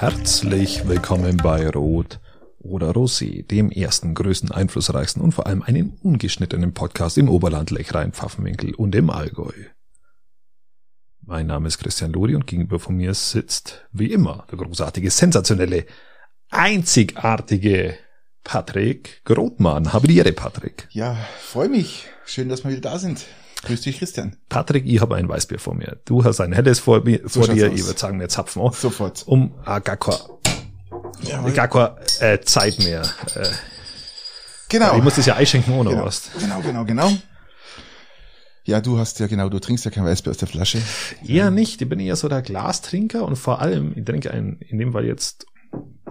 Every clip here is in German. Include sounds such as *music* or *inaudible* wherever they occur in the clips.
Herzlich willkommen bei Rot oder Rosé, dem ersten, größten, einflussreichsten und vor allem einen ungeschnittenen Podcast im Oberland, Lechrein, Pfaffenwinkel und im Allgäu. Mein Name ist Christian Lori und gegenüber von mir sitzt, wie immer, der großartige, sensationelle, einzigartige Patrick Grotmann. Habe die Ehre, Patrick. Ja, freue mich. Schön, dass wir wieder da sind. Grüß dich, Christian. Patrick, ich habe ein Weißbier vor mir. Du hast ein helles vor, mir, so vor dir. Aus. Ich würde sagen, wir zapfen auch. Sofort. Um ah, gar keine, Jawohl. gar keine äh, Zeit mehr. Äh, genau. Ich muss das ja einschenken ohne genau. was. Genau, genau, genau. Ja, du hast ja genau, du trinkst ja kein Weißbier aus der Flasche. Eher nicht. Ich bin eher so der Glastrinker und vor allem, ich trinke ein, in dem Fall jetzt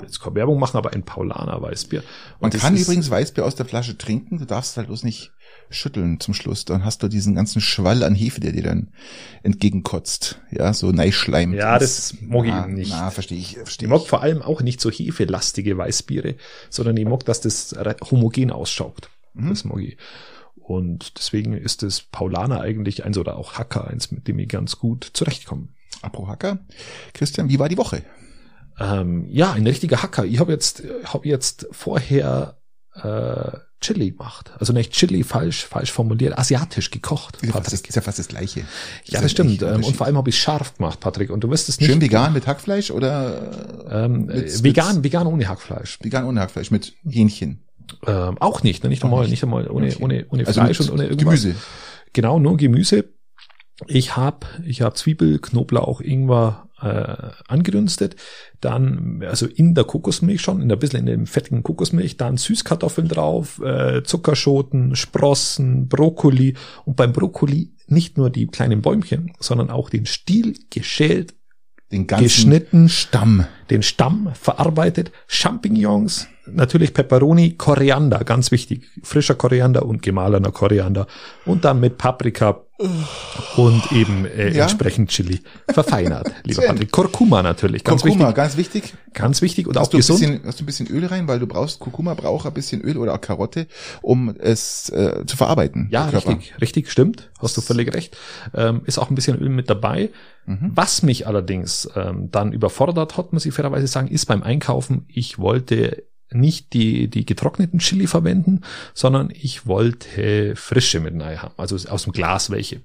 jetzt keine Werbung machen, aber ein Paulaner Weißbier. Und Man kann übrigens Weißbier aus der Flasche trinken, du darfst halt bloß nicht schütteln zum Schluss. Dann hast du diesen ganzen Schwall an Hefe, der dir dann entgegenkotzt. Ja, so Neischleim. Ja, das mag ich nicht. Na, verstehe ich. Versteh ich mag vor allem auch nicht so hefelastige Weißbiere, sondern ich mag, dass das homogen ausschaut. Mhm. Das mag ich. Und deswegen ist das Paulaner eigentlich eins oder auch Hacker eins, mit dem ich ganz gut zurechtkomme. Apro Hacker. Christian, wie war die Woche? Ähm, ja, ein richtiger Hacker. Ich habe jetzt, hab jetzt vorher äh, Chili gemacht. Also nicht Chili falsch, falsch formuliert, asiatisch gekocht. Ist ja, fast, ist ja fast das Gleiche. Das ja, das stimmt. Ähm, und vor allem habe ich scharf gemacht, Patrick. Und du wirst es nicht. Schön vegan mit Hackfleisch oder? Ähm, mit, vegan, mit, vegan ohne Hackfleisch. Vegan ohne Hackfleisch mit Hähnchen. Ähm, auch nicht, ne? nicht einmal, nicht einmal ohne, okay. ohne, ohne also Fleisch und ohne irgendwas. Gemüse. Genau, nur Gemüse. Ich habe ich hab Zwiebel, Knoblauch, Ingwer, äh, angedünstet, dann also in der Kokosmilch schon, in ein bisschen in dem fettigen Kokosmilch, dann Süßkartoffeln drauf, äh, Zuckerschoten, Sprossen, Brokkoli. Und beim Brokkoli nicht nur die kleinen Bäumchen, sondern auch den Stiel geschält, den ganzen geschnitten, Stamm, den Stamm verarbeitet, Champignons, natürlich Peperoni, Koriander, ganz wichtig, frischer Koriander und gemahlener Koriander und dann mit Paprika und eben äh, ja? entsprechend Chili verfeinert, *laughs* lieber Patrick. Kurkuma natürlich, ganz Kurkuma, wichtig. ganz wichtig. Ganz wichtig und hast auch gesund. Bisschen, hast du ein bisschen Öl rein, weil du brauchst, Kurkuma braucht ein bisschen Öl oder auch Karotte, um es äh, zu verarbeiten. Ja, richtig, richtig, stimmt, hast du völlig recht. Ähm, ist auch ein bisschen Öl mit dabei. Mhm. Was mich allerdings ähm, dann überfordert hat, muss ich fairerweise sagen, ist beim Einkaufen, ich wollte nicht die, die getrockneten Chili verwenden, sondern ich wollte frische mit rein haben. Also aus dem Glas welche.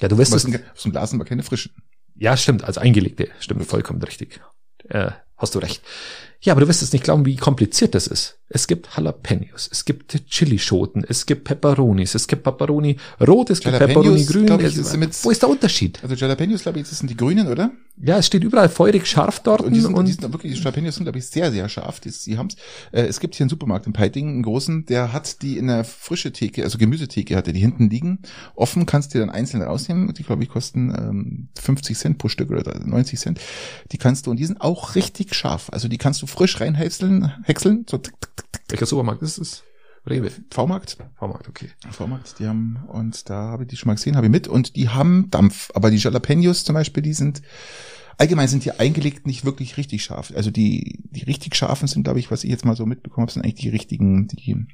Ja, du weißt es. Aus dem Glas sind aber keine frischen. Ja, stimmt, als eingelegte. Stimmt, vollkommen richtig. Äh, hast du recht. Ja, aber du wirst es nicht glauben, wie kompliziert das ist. Es gibt Jalapenos, es gibt Chilischoten, es gibt Pepperonis, es gibt Pepperoni rot, es gibt Pepperoni grün. Ich, ist wo ist der Unterschied? Also Jalapenos, glaube ich, das sind die grünen, oder? Ja, es steht überall feurig scharf dort. Und die sind, und die sind wirklich, die Jalapenos sind, glaube ich, sehr, sehr scharf. Die, die haben's. Äh, es gibt hier einen Supermarkt in Peiting, einen großen, der hat die in der frische Theke, also Gemüsetheke hat er die hinten liegen. Offen kannst du dir dann einzeln rausnehmen. Die, glaube ich, kosten ähm, 50 Cent pro Stück oder 90 Cent. Die kannst du, und die sind auch richtig scharf. Also die kannst du frisch reinhäckseln, häckseln, so tick, tick, tick, Welcher Supermarkt ist es? Rewe. V-Markt. V-Markt, okay. V-Markt, die haben, und da habe ich die schon mal gesehen, habe ich mit, und die haben Dampf. Aber die Jalapenos zum Beispiel, die sind, allgemein sind die eingelegt nicht wirklich richtig scharf. Also die, die richtig scharfen sind, glaube ich, was ich jetzt mal so mitbekommen habe, sind eigentlich die richtigen, die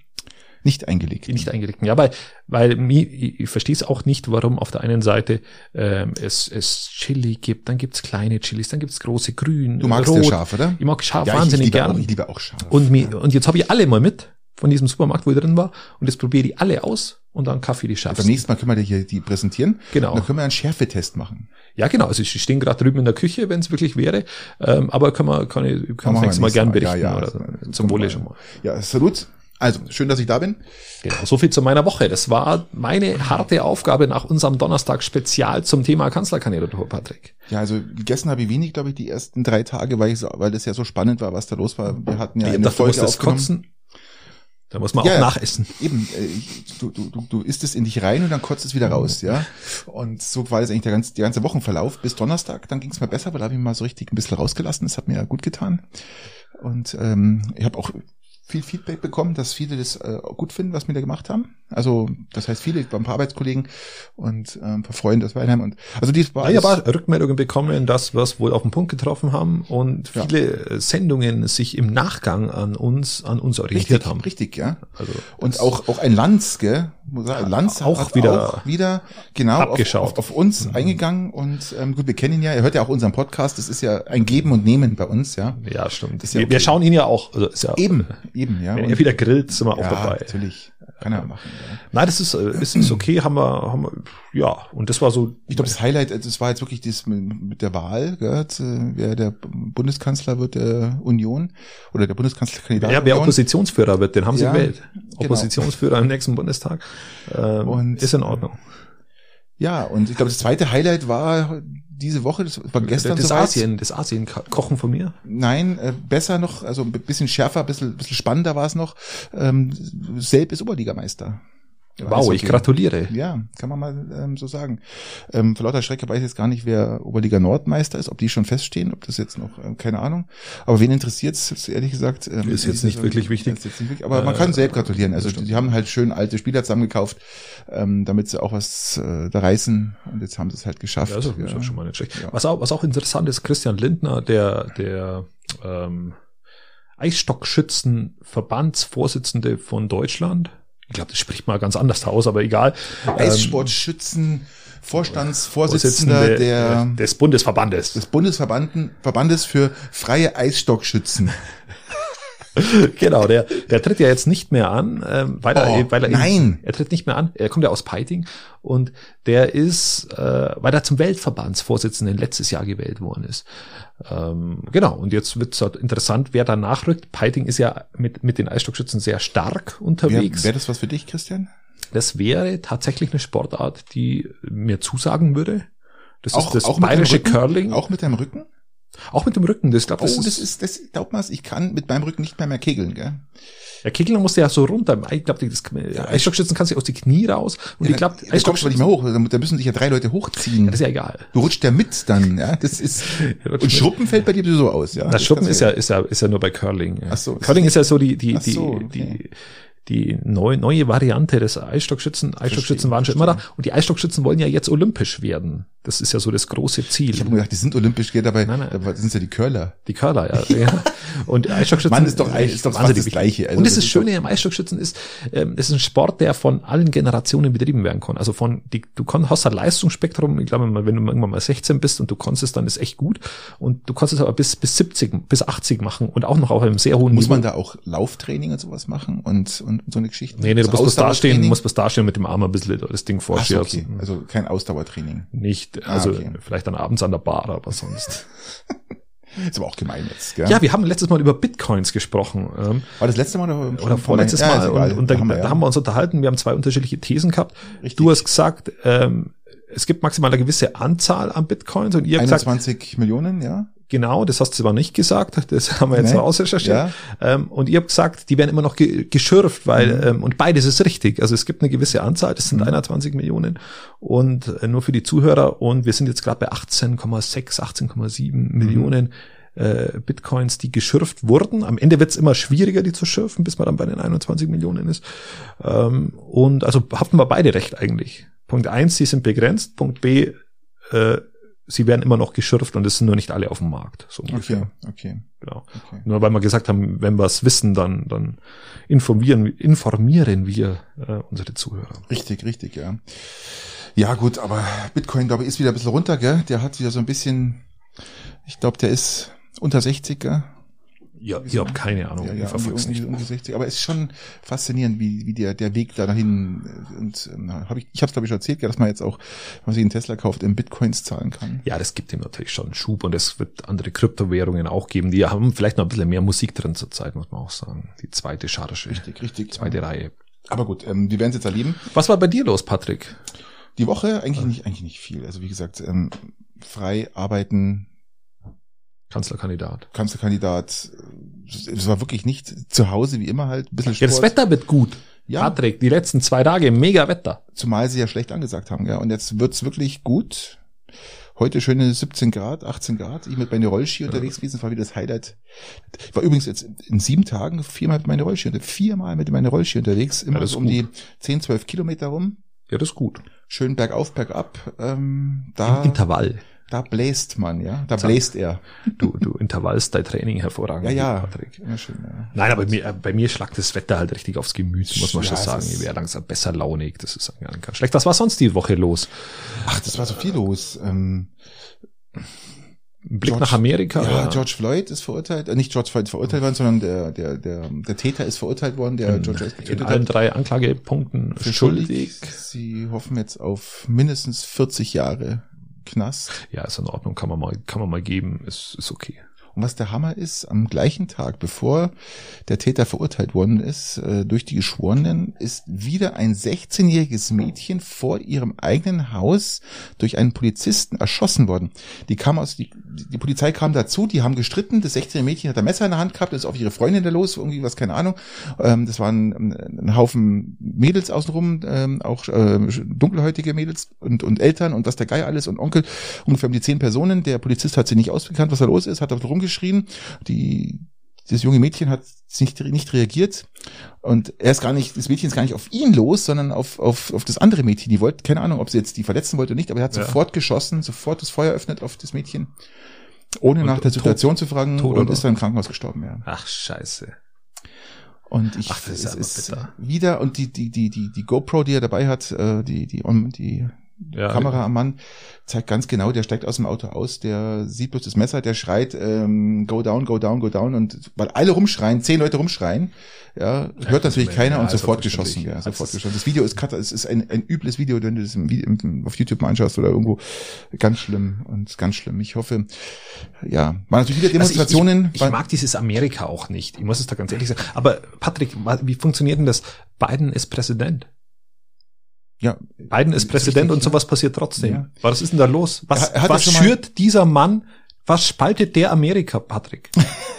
nicht eingelegt. Nicht eingelegten, ja, weil, weil mir, ich verstehe es auch nicht, warum auf der einen Seite ähm, es, es Chili gibt, dann gibt's kleine Chilis, dann gibt's große grün, Du magst rot. ja scharf, oder? Ich mag scharf ja, wahnsinnig gerne. Ich liebe auch scharf. Und, mir, und jetzt habe ich alle mal mit von diesem Supermarkt, wo ich drin war, und jetzt probiere ich alle aus und dann Kaffee die scharfsten. Beim nächsten Mal können wir dir hier die präsentieren. Genau. Und dann können wir einen Schärfetest machen. Ja, genau. Also sie stehen gerade drüben in der Küche, wenn es wirklich wäre. Ähm, aber kann man, kann ich, kann man nächstes Mal gern berichten. Ja, ja, oder also, zum Wohle schon mal. Ja, salut. Also, schön, dass ich da bin. Genau, so viel zu meiner Woche. Das war meine harte Aufgabe nach unserem Donnerstag Spezial zum Thema Kanzlerkandidatur, Patrick. Ja, also gegessen habe ich wenig, glaube ich, die ersten drei Tage, weil, ich weil das ja so spannend war, was da los war. Wir hatten ja ich eine dachte, Folge aufgenommen. Kotzen. Da muss man ja, auch nachessen. Eben, äh, du, du, du, du isst es in dich rein und dann kotzt es wieder raus, ja. Und so war das eigentlich der ganze, der ganze Wochenverlauf bis Donnerstag. Dann ging es mir besser, weil da habe ich mal so richtig ein bisschen rausgelassen. Das hat mir ja gut getan. Und ähm, ich habe auch viel Feedback bekommen, dass viele das äh, gut finden, was wir da gemacht haben. Also das heißt viele, ein paar Arbeitskollegen und äh, ein paar Freunde aus Weilheim und also dies war ja, aber Rückmeldungen bekommen, dass wir es wohl auf den Punkt getroffen haben und viele ja. Sendungen sich im Nachgang an uns an uns orientiert richtig, haben. Richtig, ja. Also und auch auch ein Lanz, gell, Lanz auch hat wieder auch wieder genau auf, abgeschaut. auf, auf uns Mhm. eingegangen und ähm, gut, wir kennen ihn ja, er hört ja auch unseren Podcast, das ist ja ein Geben und Nehmen bei uns, ja. Ja, stimmt. Ja wir, okay. wir schauen ihn ja auch. Also ist ja, Eben, eben, ja. Wenn Und- er wieder grillt, sind wir auch ja, dabei. natürlich. Kann er machen. Ja. Nein, das ist, äh, ist, ist okay, haben wir, haben wir, ja, und das war so, Ich glaube, das Highlight, äh, das war jetzt wirklich das mit der Wahl, gell, äh, wer der Bundeskanzler wird der Union oder der Bundeskanzlerkandidat ja, wer Union. Oppositionsführer wird, den haben sie Ja, gewählt. genau. Oppositionsführer im nächsten Bundestag. Ähm, Und- ist in Ordnung. Ja, und ich glaube, das zweite Highlight war diese Woche, das war gestern das. Asien, das Asien-Kochen von mir. Nein, äh, besser noch, also ein bisschen schärfer, ein bisschen, bisschen spannender war es noch. Ähm, Selb ist Oberligameister. Wow, ich gratuliere. Ja, kann man mal ähm, so sagen. Ähm, vor lauter Schrecke weiß ich jetzt gar nicht, wer Oberliga Nordmeister ist, ob die schon feststehen, ob das jetzt noch, ähm, keine Ahnung. Aber wen interessiert's ehrlich gesagt? Ähm, Ist jetzt nicht wirklich wichtig. Ist jetzt nicht wichtig, aber man Äh, kann selbst gratulieren. Also stimmt. die haben halt schön alte Spieler zusammengekauft, ähm, damit sie auch was äh, da reißen. Und jetzt haben sie es halt geschafft. Ja, also, ist ja. auch schon mal nicht schlecht. Ja. Was, auch, was auch interessant ist, Christian Lindner, der, der ähm, Eisstockschützenverbandsvorsitzende von Deutschland. Ich glaube, das spricht mal ganz anders aus, aber egal. Ähm, Eissportschützen, Vorstandsvorsitzender der, des Bundesverbandes. des Bundesverbanden Verbandes für freie Eisstockschützen. *laughs* *laughs* genau, der, der tritt ja jetzt nicht mehr an, ähm, weil er, Oh, weil er nein. er tritt nicht mehr an. Er kommt ja aus Peiting und der ist, äh, weil er zum Weltverbandsvorsitzenden letztes Jahr gewählt worden ist. Ähm, genau. Und jetzt wird es halt interessant, wer da nachrückt. Peiting ist ja mit mit den Eisstockschützen sehr stark Wäre unterwegs. wär das was für dich, Christian? Das wäre tatsächlich eine Sportart, die mir zusagen würde. Das Auch, ist das auch bayerische? Curling. Auch mit deinem Rücken? Auch mit dem Rücken. Das, glaub, Oh, das, das ist, das, glaub mal, ich kann mit meinem Rücken nicht mehr mehr kegeln, gell? Ja, Kegeln musste ja so runter. Ich glaube, das Eisstockschützen kannst du aus die Knie raus. Und ich glaube, du aber nicht mehr hoch. Da müssen sich ja drei Leute hochziehen. Das ist ja egal. du rutscht ja mit dann, ja. Das ist, *laughs* und. Schruppen fällt bei dir so aus, ja. Das Schuppen kannst ist du ja, ist ja, ist ja nur bei Curling. Ja. Ach so. Curling ist ja so die, die, die, so, okay. die, die neue, neue Variante des Eisstockschützen. Eisstockschützen waren schon immer da. Und die Eisstockschützen wollen ja jetzt olympisch werden. Das ist ja so das große Ziel. Ich habe mir gedacht, die sind olympisch, geht dabei, Nein, nein. da sind ja die Curler. Die Curler, ja. *laughs* ja. Und Eisstockschützen Mann, ist doch eigentlich- ist doch fast wahnsinnig das Gleiche. Also und das, das ist ist Schöne am Eisstockschützen ist, ähm, es ist ein Sport, der von allen Generationen betrieben werden kann. Also von, die, du kannst, hast ein Leistungsspektrum, ich glaube, wenn du irgendwann mal 16 bist und du kannst es, dann ist echt gut. Und du kannst es aber bis, bis 70, bis 80 machen und auch noch auf einem sehr hohen Muss Niveau. man da auch Lauftraining und sowas machen und, und so eine Geschichte? Nee, nee, du Also musst bloß dastehen, musst bloß dastehen mit dem Arm ein bisschen das Ding Ach so, okay. Also kein Ausdauertraining. Nicht, Ah, also okay. vielleicht dann abends an der Bar, aber sonst. *laughs* Ist aber auch gemein jetzt, gell? Ja, wir haben letztes Mal über Bitcoins gesprochen. Ähm, War das letzte Mal oder, oder vorletztes Ja, Mal egal. und, und da, haben wir, da ja. haben wir uns unterhalten, wir haben zwei unterschiedliche Thesen gehabt. Richtig. Du hast gesagt, ähm, es gibt maximal eine gewisse Anzahl an Bitcoins und ihr habt gesagt, 21 Millionen, ja? Genau, das hast du aber nicht gesagt, *laughs* das haben wir jetzt Nee. mal ausrecherchiert. Ja. Ähm, und ihr habt gesagt, die werden immer noch ge geschürft, weil, Mhm. ähm, und beides ist richtig. Also es gibt eine gewisse Anzahl, das sind 21 Millionen und äh, nur für die Zuhörer und wir sind jetzt gerade bei 18,6, 18,7 Mhm. Millionen äh, Bitcoins, die geschürft wurden. Am Ende wird es immer schwieriger, die zu schürfen, bis man dann bei den 21 Millionen ist. Ähm, und also hatten wir beide recht eigentlich. Punkt eins, sie sind begrenzt. Punkt B, äh, sie werden immer noch geschürft und es sind nur nicht alle auf dem Markt. So ungefähr. Okay, okay, Genau. okay. Nur weil wir gesagt haben, wenn wir es wissen, dann, dann informieren, informieren wir äh, unsere Zuhörer. Richtig, richtig, ja. Ja, gut, aber Bitcoin, glaube ich, ist wieder ein bisschen runter, gell? Der hat wieder so ein bisschen, ich glaube, der ist unter 60, gell? Ja, ich habe keine Ahnung. Ja, ich ja, verfolg's um, nicht. um, um die 60. Aber es ist schon faszinierend, wie, wie der, der Weg da dahin äh, und ähm, hab ich, ich habe es glaube ich schon erzählt, ja, dass man jetzt auch, wenn man sich einen Tesla kauft, in Bitcoins zahlen kann. Ja, das gibt ihm natürlich schon Schub und es wird andere Kryptowährungen auch geben. Die haben vielleicht noch ein bisschen mehr Musik drin zurzeit, muss man auch sagen. Die zweite Charge. Richtig, richtig. Zweite Reihe. Aber gut, ähm, wir werden es jetzt erleben. Was war bei dir los, Patrick? Die Woche eigentlich nicht, eigentlich nicht viel. Also wie gesagt, ähm, frei arbeiten, Kanzlerkandidat. Kanzlerkandidat. Es war wirklich nicht zu Hause wie immer halt. Ein bisschen Ja, Sport. das Wetter wird gut. Ja. Patrick, die letzten zwei Tage mega Wetter. Zumal sie ja schlecht angesagt haben, ja. Und jetzt wird's wirklich gut. Heute schöne 17 Grad, 18 Grad. Ich mit meine Rollski unterwegs gewesen, war wieder das Highlight. Ich war übrigens jetzt in sieben Tagen viermal mit meine Rollski unterwegs. Viermal mit meine Rollski unterwegs. Immer Ja, das so um die 10, 12 Kilometer rum. Ja, das ist gut. Schön bergauf, bergab. Ähm, Im da Intervall. Da bläst man, ja. Da bläst er. Du, du intervallst dein Training hervorragend, Ja, ja. Patrick. Immer schön, ja. Nein, aber bei mir, bei mir schlagt das Wetter halt richtig aufs Gemüt, muss man Ja, schon sagen. Ich wäre langsam besser launig, das ist eigentlich ganz schlecht. Was war sonst die Woche los? Ach, das war so viel los. Ähm, Blick George- nach Amerika? Ja, oder? George Floyd ist verurteilt, äh, nicht George Floyd ist verurteilt worden, sondern der, der, der, der Täter ist verurteilt worden, der George Floyd in allen hat. drei Anklagepunkten schuldig. schuldig. Sie hoffen jetzt auf mindestens 40 Jahre Knast. Ja, ist in Ordnung, kann man mal, kann man mal geben, ist, ist okay. Und was der Hammer ist, am gleichen Tag, bevor der Täter verurteilt worden ist, äh, durch die Geschworenen, ist wieder ein 16-jähriges Mädchen vor ihrem eigenen Haus durch einen Polizisten erschossen worden. Die kam aus, die, die Polizei kam dazu, die haben gestritten, das 16-jährige Mädchen hat ein Messer in der Hand gehabt, ist auf ihre Freundin da los, irgendwie was, keine Ahnung. Ähm, das waren ähm, ein Haufen Mädels außenrum, ähm, auch äh, dunkelhäutige Mädels und, und Eltern und was der Geier alles und Onkel, ungefähr um die zehn Personen. Der Polizist hat sie nicht ausgekannt, was da los ist, hat auf rumgeschrien. Die, das junge Mädchen hat nicht, nicht reagiert und er ist gar nicht, das Mädchen ist gar nicht auf ihn los, sondern auf, auf, auf das andere Mädchen. Die wollte, keine Ahnung, ob sie jetzt die verletzen wollte oder nicht, aber er hat Ja. sofort geschossen, sofort das Feuer öffnet auf das Mädchen, ohne Und nach der tot- Situation zu fragen tot und oder? ist dann im Krankenhaus gestorben, ja. Ach, scheiße. Und ich, Ach, das ist es ist bitter. wieder, und die, die, die, die, die GoPro, die er dabei hat, äh, die, die, die Ja, Kamera am Mann, zeigt ganz genau, der steigt aus dem Auto aus, der sieht bloß das Messer, der schreit, ähm, go down, go down, go down, und weil alle rumschreien, zehn Leute rumschreien, ja, hört natürlich keiner ja, und sofort geschossen, ja, Das sofort geschossen. Das Video ist, kata- es ist ein, ein übles Video, wenn du das im, im, auf YouTube mal anschaust oder irgendwo, ganz schlimm und ganz schlimm. Ich hoffe, ja, waren natürlich wieder Demonstrationen. Also ich, ich, ich mag dieses Amerika auch nicht. Ich muss es da ganz ehrlich sagen. Aber Patrick, wie funktioniert denn das? Biden ist Präsident. Ja, Biden ist Präsident richtig, und sowas passiert trotzdem. Ja. Was ist denn da los? Was, was ja schürt dieser Mann? Was spaltet der Amerika, Patrick? *laughs*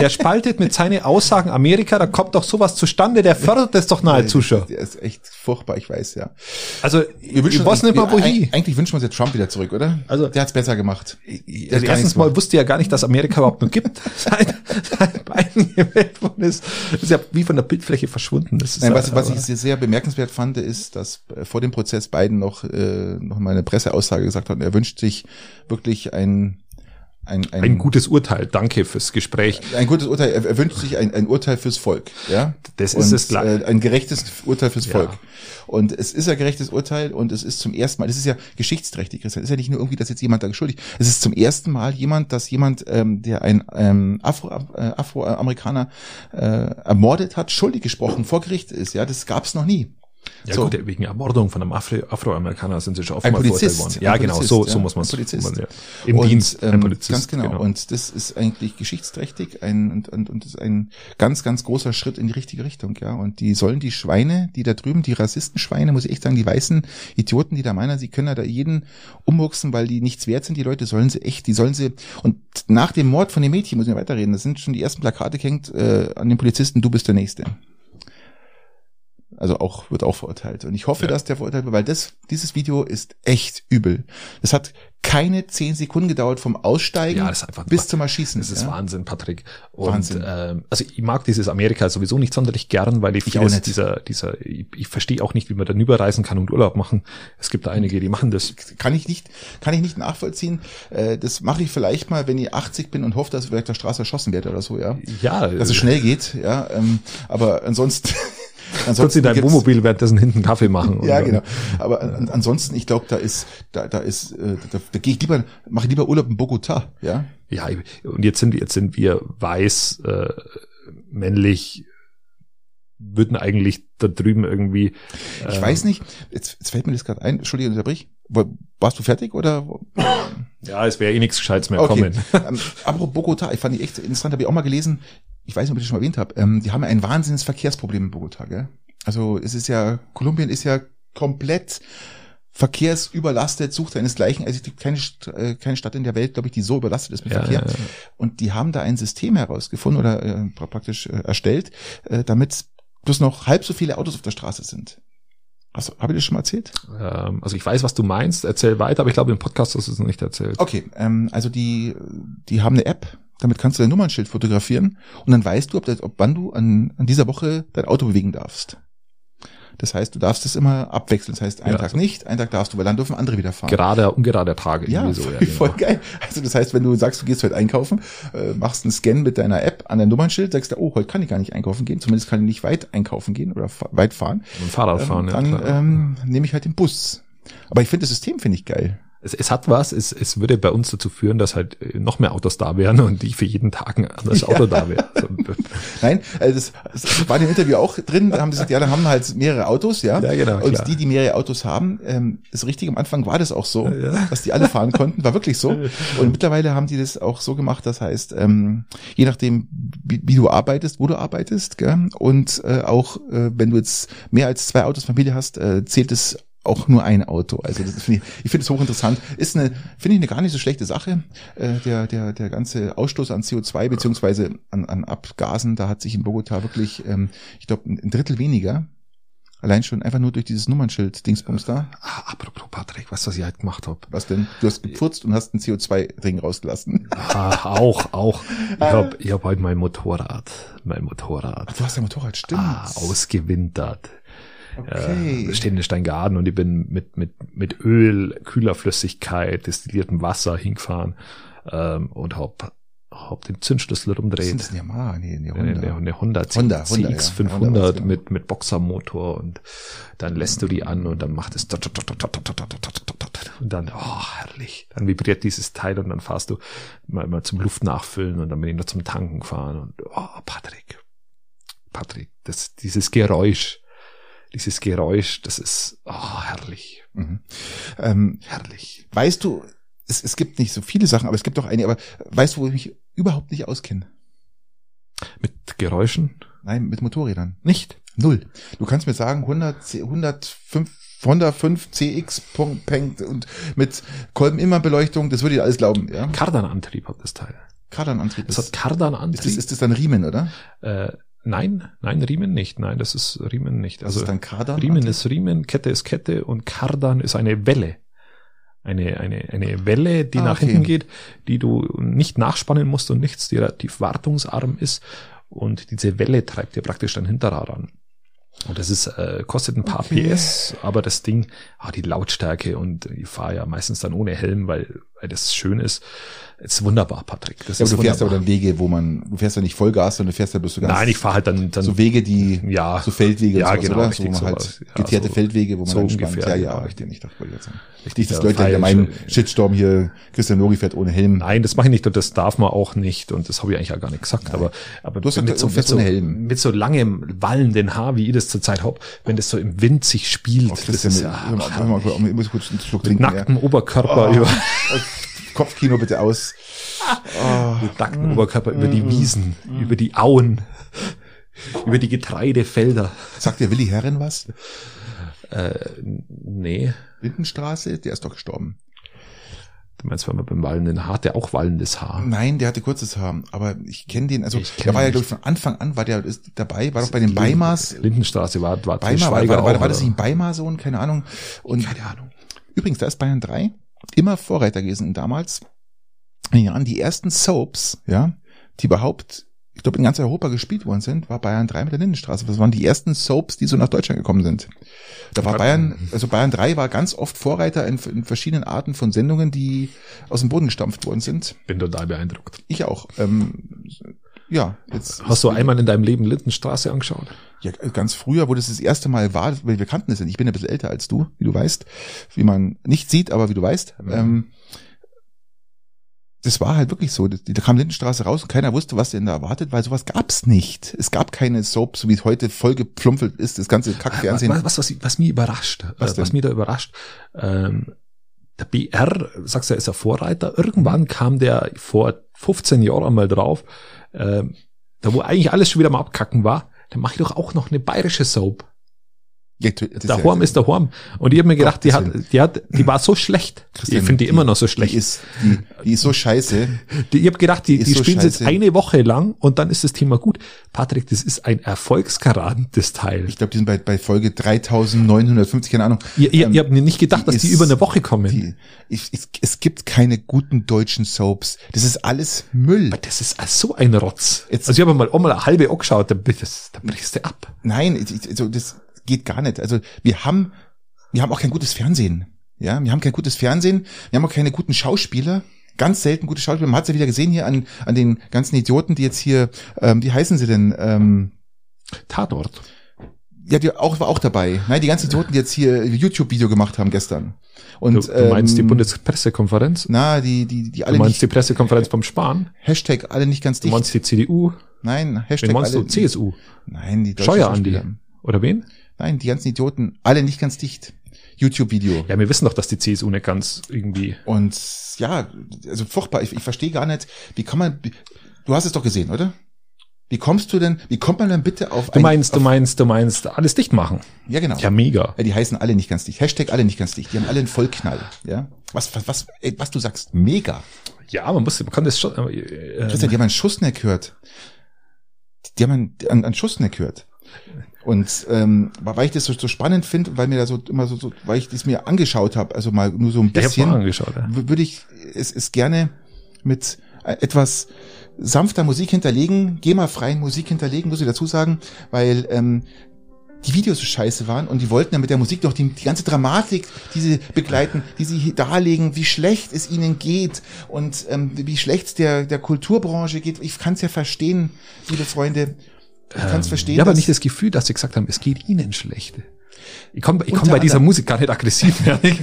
Der spaltet mit seinen Aussagen Amerika, da kommt doch sowas zustande, der fördert das doch nahezu schon. Der ist echt furchtbar, ich weiß, ja. Also, Wir ich weiß nicht mal, wohin. eig- Eigentlich wünschen wir uns jetzt Trump wieder zurück, oder? Also- der hat's besser gemacht. Also gar nichts erstens mal wusste ja gar nicht, dass Amerika überhaupt noch gibt, seit, seit Biden gewählt worden ist. Das ist ja wie von der Bildfläche verschwunden. Das ist Nein, was, was ich sehr, sehr bemerkenswert fand, ist, dass äh, vor dem Prozess Biden noch, äh, noch mal eine Presseaussage gesagt hat, er wünscht sich wirklich ein, ein, ein, ein gutes Urteil. Danke fürs Gespräch. ein gutes Urteil, er, er wünscht sich ein, ein Urteil fürs Volk, ja. Das ist und, es klar. Äh, ein gerechtes Urteil fürs Ja. Volk. Und es ist ein gerechtes Urteil und es ist zum ersten Mal, das ist ja geschichtsträchtig, Christian. Es ist ja nicht nur irgendwie, dass jetzt jemand da geschuldigt. Es ist zum ersten Mal jemand, dass jemand, ähm, der ein ähm, Afro, äh, Afroamerikaner äh, ermordet hat, schuldig gesprochen vor Gericht ist. Ja, das gab's noch nie. Ja So. gut, wegen Ermordung von einem Afro Afroamerikaner sind sie schon Ein oftmals Polizist, worden. Ja, genau, Polizist, so, ja, so muss man es Polizist. Ja. Im und, Dienst, ein ähm, Polizist. Ganz genau. Und das ist eigentlich geschichtsträchtig ein, und, und, und ist ein ganz, ganz großer Schritt in die richtige Richtung, ja. Und die sollen die Schweine, die da drüben, die Rassistenschweine, muss ich echt sagen, die weißen Idioten, die da meinen, sie können ja da jeden umwuchsen, weil die nichts wert sind, die Leute sollen sie echt, die sollen sie, und nach dem Mord von dem Mädchen, muss ich mal weiterreden, das sind schon die ersten Plakate gehängt äh, an den Polizisten, du bist der Nächste. Also auch, wird auch verurteilt. Und ich hoffe, Ja. dass der verurteilt wird, weil das, dieses Video ist echt übel. Das hat keine zehn Sekunden gedauert vom Aussteigen Ja, einfach- bis zum Erschießen. Das ist ja. Wahnsinn, Patrick. Und, Wahnsinn. Ähm, also ich mag dieses Amerika sowieso nicht sonderlich gern, weil ich, Ich vieles nicht. dieser, dieser, ich, ich verstehe auch nicht, wie man da überreisen kann und Urlaub machen. Es gibt da einige, die machen das. Kann ich nicht, kann ich nicht nachvollziehen. Äh, Das mache ich vielleicht mal, wenn ich 80 bin und hoffe, dass ich vielleicht auf der Straße erschossen werde oder so, ja. Ja, Dass es schnell geht, ja. ähm, Aber ansonsten, ansonsten in deinem gibt's- Wohnmobil währenddessen hinten Kaffee machen. Ja, dann- genau. Aber an, ansonsten, ich glaube, da ist, da, da ist, äh, da, da gehe ich lieber, mache ich lieber Urlaub in Bogota, ja. Ja, und jetzt sind, jetzt sind wir weiß, äh, männlich, würden eigentlich da drüben irgendwie. Ich äh, weiß nicht, jetzt, jetzt fällt mir das gerade ein, Entschuldige, unterbrich. Warst du fertig oder? Ja, es wäre eh nichts Gescheites mehr Okay. kommen. ähm, apropos Bogota, ich fand die echt interessant, habe ich auch mal gelesen, ich weiß nicht, ob ich das schon mal erwähnt habe, ähm, die haben ja ein wahnsinniges Verkehrsproblem in Bogota, gell? Also es ist ja, Kolumbien ist ja komplett verkehrsüberlastet, sucht seinesgleichen. Also es gibt keine, äh, keine Stadt in der Welt, glaube ich, die so überlastet ist mit Ja, Verkehr. ja, ja. Und die haben da ein System herausgefunden oder äh, pra- praktisch äh, erstellt, äh, damit bloß noch halb so viele Autos auf der Straße sind. Hast, habe ich das schon mal erzählt? Ähm, also ich weiß, was du meinst. Erzähl weiter, aber ich glaube im Podcast hast du es noch nicht erzählt. Okay, ähm, also die, die haben eine App, damit kannst du dein Nummernschild fotografieren und dann weißt du, ob, das, ob wann du an, an dieser Woche dein Auto bewegen darfst. Das heißt, du darfst es immer abwechseln. Das heißt, einen Ja, Tag so. nicht, einen Tag darfst du, weil dann dürfen andere wieder fahren. Gerade ungerade Tage Ja, so. voll, *laughs* voll genau. geil. Also das heißt, wenn du sagst, du gehst heute einkaufen, äh, machst einen Scan mit deiner App an dein Nummernschild, sagst du, oh, heute kann ich gar nicht einkaufen gehen, zumindest kann ich nicht weit einkaufen gehen oder fa weit fahren, Und Fahrrad fahren, ähm, ja. dann klar. ähm, nehme ich halt den Bus. Aber ich finde das System finde ich geil. Es, es hat was, es, es würde bei uns dazu führen, dass halt äh, noch mehr Autos da wären und ich für jeden Tag ein anderes *laughs* Auto da wäre. So, *laughs* Nein, also das, das war in dem Interview auch drin, da haben sie gesagt, ja, da haben halt mehrere Autos, ja. Ja, genau, Und klar. die, die mehrere Autos haben, ähm, ist richtig, am Anfang war das auch so, Ja. dass die alle fahren konnten, war wirklich so. *laughs* Und mittlerweile haben die das auch so gemacht, das heißt, ähm, je nachdem, wie, wie du arbeitest, wo du arbeitest, gell, und äh, auch, äh, wenn du jetzt mehr als zwei Autos Familie hast, äh, zählt es auch nur ein Auto. Also das finde ich, ich finde es hochinteressant. Ist eine, finde ich eine gar nicht so schlechte Sache. Äh, der, der, der ganze Ausstoß an CO2 beziehungsweise an, an Abgasen, da hat sich in Bogota wirklich, ähm, ich glaube, ein Drittel weniger. Allein schon einfach nur durch dieses Nummernschild-Dingsbums da. ah, apropos Patrick, weißt du, was ich halt gemacht habe? Was denn? Du hast gepfurzt und hast einen CO2-Ring rausgelassen. Ah, auch, auch. Ich habe ich hab halt mein Motorrad, mein Motorrad Du hast ja Motorrad, stimmt. ah, ausgewintert. Okay. Äh, steht in Steingaden und ich bin mit, mit, mit Öl, kühler Flüssigkeit, destilliertem Wasser hingefahren ähm, und hab, hab den Zündschlüssel Was rumdreht. das denn? Yamaha? Nee, Eine, Honda. eine, eine Honda, Honda, Honda, ja. CX Honda 500 war's, genau. mit, mit Boxermotor und dann lässt du die an und dann macht es und dann, oh, herrlich. Dann vibriert dieses Teil und dann fahrst du mal, mal zum Luft nachfüllen und dann bin ich noch zum Tanken gefahren und, oh, Patrick, Patrick, das, dieses Geräusch, dieses Geräusch, das ist, oh, herrlich, Mhm. Ähm, herrlich. weißt du, es, es gibt nicht so viele Sachen, aber es gibt doch eine, aber weißt du, wo ich mich überhaupt nicht auskenne? Mit Geräuschen? Nein, mit Motorrädern. Nicht. Null. Du kannst mir sagen, 100, C- 105, Honda 5 CX Punkt, und mit Kolbenimmerbeleuchtung, das würde ich alles glauben, ja? Kardanantrieb hat das Teil. Kardanantrieb. Das hat Kardanantrieb. ist, das, ist das dann Riemen, oder? Äh, nein, nein, Riemen nicht. Nein, das ist Riemen nicht. Also ist dann Kardan. Riemen ist Riemen, Kette ist Kette und Kardan ist eine Welle. Eine, eine, eine Welle, die Ah, nach okay. hinten geht, die du nicht nachspannen musst und nichts, die relativ wartungsarm ist. Und diese Welle treibt dir praktisch dein Hinterrad an. Und das ist, äh, kostet ein paar Okay. PS, aber das Ding, ah, die Lautstärke und ich fahre ja meistens dann ohne Helm, weil, weil das schön ist. Es ist wunderbar, Patrick. Das Ja, aber du fährst aber wunderbar. dann Wege, wo man, du fährst ja nicht Vollgas, sondern du fährst ja bloß so ganz, Nein, ich fahre halt dann, dann so Wege, die, ja, so Feldwege Ja, sowas, genau, oder? richtig, so, wo man sowas. halt Ja, geteerte so- Feldwege, wo man so entspannt. ungefähr, Ja, genau, ja, richtig. Ich dachte, wollte ich jetzt sagen. richtig, dass da Leute ja meinen, Shitstorm hier, Christian Lori fährt ohne Helm. Nein, das mache ich nicht und das darf man auch nicht und das habe ich eigentlich ja gar nicht gesagt. Aber, aber Du hast mit, so, mit, so, Helm. mit so langem wallenden Haar, wie ich das zurzeit hab, wenn das so im Wind sich spielt, Oh, das ist ja ich muss kurz einen Schluck mit trinken. nacktem Oberkörper Oh. über *laughs* Kopfkino bitte aus. Oh, mit nacktem Oberkörper über die Wiesen, über die Auen, über die Getreidefelder. sagt der Willi Herren was? Äh, nee. Lindenstraße, der ist doch gestorben. Du meinst, wenn man beim wallenden Haar, hat der auch wallendes Haar. Nein, der hatte kurzes Haar, aber ich kenne den, also kenn der war ja glaube ich von Anfang an, war der ist dabei, war doch bei den Beimars, Lindenstraße war, war Beimar, war, war, war, war das nicht ein Beimar-Sohn, keine Ahnung. Und Keine Ahnung. übrigens, da ist Bayern 3 immer Vorreiter gewesen damals. In den Jahren die ersten Soaps, ja, die überhaupt, ich glaube in ganz Europa gespielt worden sind, war Bayern 3 mit der Lindenstraße. Das waren die ersten Soaps, die so nach Deutschland gekommen sind. Da war Bayern, also Bayern 3 war ganz oft Vorreiter in, in verschiedenen Arten von Sendungen, die aus dem Boden gestampft worden sind. Bin total beeindruckt. Ich auch. Ähm, ja, jetzt Hast du einmal in deinem Leben Lindenstraße angeschaut? Ja, ganz früher, wo das das erste Mal war, weil wir kannten es ja nicht. Ich bin ein bisschen älter als du, wie du weißt, wie man nicht sieht, aber wie du weißt. Mhm. Ähm, das war halt wirklich so. Da kam Lindenstraße raus und keiner wusste, was denn da erwartet, weil sowas gab's nicht. Es gab keine Soap, so wie es heute voll gepflumpelt ist, das ganze Kackfernsehen. Was, was, was, was mich überrascht, Was was, was mich da überrascht, ähm, der BR, sagst du, er ist ein Vorreiter. Irgendwann kam der vor 15 Jahren mal drauf, ähm, da wo eigentlich alles schon wieder mal abkacken war, dann mache ich doch auch noch eine bayerische Soap. Ja, Der ja- Horm ist der Horm. Und ich habe mir gedacht, die hat, die hat, die war so schlecht. Christian, ich finde die, immer noch so schlecht. Die ist, die, die ist so scheiße. Die, ich habe gedacht, die, Die die so spielen jetzt eine Woche lang und dann ist das Thema gut. Patrick, das ist ein Erfolgskaran, das Teil. Ich glaube, die sind bei, bei Folge 3950, keine Ahnung. ihr, ihr, Ähm, ihr habt mir nicht gedacht, dass die ist- über eine Woche kommen. Die, ich, es, es gibt keine guten deutschen Soaps. Das ist alles Müll. Das ist so ein Rotz. Jetzt- also ich habe mal auch mal eine halbe angeschaut, da, das, da brichst du ab. Nein, ich- ich- also das geht gar nicht. Also wir haben, wir haben auch kein gutes Fernsehen. Ja, wir haben kein gutes Fernsehen, wir haben auch keine guten Schauspieler. Ganz selten gute Schauspieler. Man hat es ja wieder gesehen hier an, an den ganzen Idioten, die jetzt hier, ähm, wie heißen sie denn? Ähm, Tatort. ja, die auch, war auch dabei. Nein, die ganzen Idioten, die jetzt hier YouTube-Video gemacht haben gestern. Und, Du, du meinst die ähm, Bundespressekonferenz? Na, die, die, die Du alle meinst nicht, die Pressekonferenz vom Spahn? Hashtag alle nicht ganz Du dicht. meinst die CDU? Nein, Wen Hashtag meinst alle. du? CSU? Nein, die deutschen Scheuer Andi. Oder wen? Nein, die ganzen Idioten, alle nicht ganz dicht. YouTube-Video. Ja, wir wissen doch, dass die CSU nicht ganz irgendwie. Und ja, also furchtbar. Ich, ich verstehe gar nicht, wie kann man, du hast es doch gesehen, oder? Wie kommst du denn, wie kommt man denn bitte auf Du meinst, auf, du meinst, du meinst alles dicht machen. Ja, genau. Ja, mega. Ja, die heißen alle nicht ganz dicht. Hashtag alle nicht ganz dicht. Die haben alle einen Vollknall. Ja. Was, was, was, ey, was du sagst, mega. Ja, man muss, man kann das schon. Äh, Christian, die haben einen Schussneck gehört. Die haben einen, einen, einen Schussneck gehört. Und ähm, weil ich das so, so spannend finde, weil mir da so immer so, so weil ich das mir angeschaut habe, also mal nur so ein bisschen. Ja. würde ich es, es gerne mit äh, etwas sanfter Musik hinterlegen, GEMA-freien Musik hinterlegen, muss ich dazu sagen, weil ähm, die Videos so scheiße waren und die wollten dann mit der Musik doch die, die ganze Dramatik, die sie begleiten, die sie hier darlegen, wie schlecht es ihnen geht und ähm, wie schlecht es der, der Kulturbranche geht. Ich kann es ja verstehen, liebe Freunde. Ich kann es verstehen. Ich habe aber nicht das Gefühl, dass sie gesagt haben, es geht ihnen schlecht. Ich komme ich komm bei dieser. Musik gar nicht aggressiv *laughs* werden.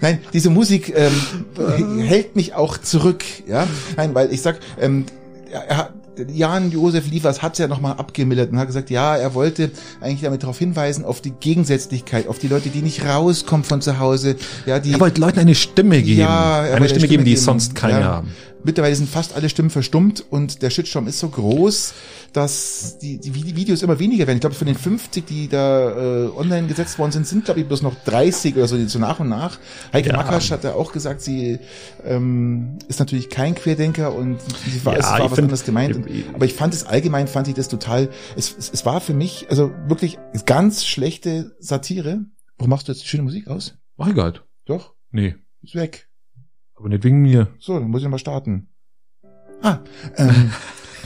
Nein, diese Musik ähm, hält mich auch zurück, ja. Nein, weil ich sag, ähm, er, hat Jan Josef Liefers hat es ja nochmal abgemildert und hat gesagt, ja, er wollte eigentlich damit darauf hinweisen, auf die Gegensätzlichkeit, auf die Leute, die nicht rauskommen von zu Hause, ja, die Er wollte Leuten eine Stimme geben. Ja, er eine wollte Stimme geben, die geben. sonst keine Ja. haben. Mittlerweile sind fast alle Stimmen verstummt und der Shitstorm ist so groß, dass die, die Vide- Videos immer weniger werden. Ich glaube, von den 50, die da äh, online gesetzt worden sind, sind, glaube ich, bloß noch 30 oder so, die so nach und nach. Heike Ja. Makasch hat ja auch gesagt, sie ähm, ist natürlich kein Querdenker und sie war, Ja, es war was find- anderes gemeint. Und, aber ich fand es allgemein, fand ich das total, es, es, es war für mich, also wirklich ganz schlechte Satire. Warum machst du jetzt schöne Musik aus? Mach ich nicht. Doch, Nee, ist weg. Aber nicht wegen mir. So, dann muss ich mal starten. Ah, ähm,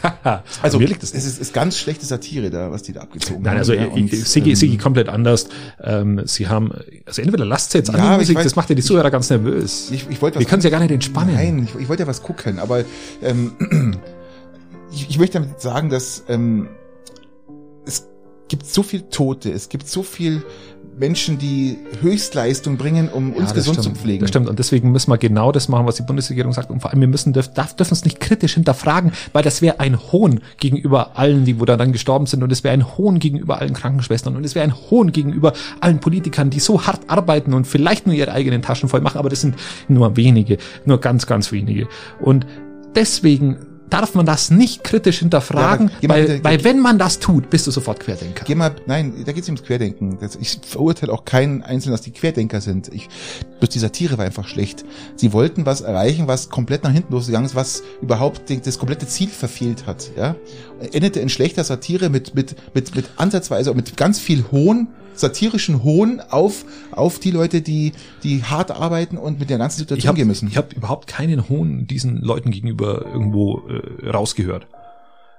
*laughs* also mir liegt das es ist, ist ganz schlechte Satire da, was die da abgezogen Nein, haben. also ja, ich, Sigi, ähm, Sigi komplett anders. Ähm, sie haben, also entweder lasst sie jetzt Ja, an die Musik, weiß- das macht ja die Zuhörer ganz nervös. Ich, ich wollte Wir können sie ja gar nicht entspannen. Nein, ich, ich wollte ja was gucken, aber ähm, *clears throat* ich, ich möchte damit sagen, dass ähm, es gibt so viel Tote, es gibt so viel Menschen, die Höchstleistung bringen, um uns Ja, gesund stimmt, zu pflegen. Das stimmt. Und deswegen müssen wir genau das machen, was die Bundesregierung sagt. Und vor allem, wir müssen, dürf, darf, dürfen es nicht kritisch hinterfragen, weil das wäre ein Hohn gegenüber allen, die wo da dann gestorben sind. Und es wäre ein Hohn gegenüber allen Krankenschwestern. Und es wäre ein Hohn gegenüber allen Politikern, die so hart arbeiten und vielleicht nur ihre eigenen Taschen voll machen. Aber das sind nur wenige, nur ganz, ganz wenige. Und deswegen darf man das nicht kritisch hinterfragen, Ja, geh mal weil, weil wenn man das tut, bist du sofort Querdenker. Geh mal, nein, da geht's nicht ums Querdenken. Das, ich verurteile auch keinen Einzelnen, dass die Querdenker sind. Ich, bloß die Satire war einfach schlecht. Sie wollten was erreichen, was komplett nach hinten losgegangen ist, was überhaupt die, das komplette Ziel verfehlt hat. Ja, endete in schlechter Satire mit mit mit mit ansatzweise mit ganz viel Hohn, satirischen Hohn auf auf die Leute, die die hart arbeiten und mit der ganzen Situation habe gehen müssen. ich hab überhaupt keinen Hohn diesen Leuten gegenüber irgendwo äh, rausgehört.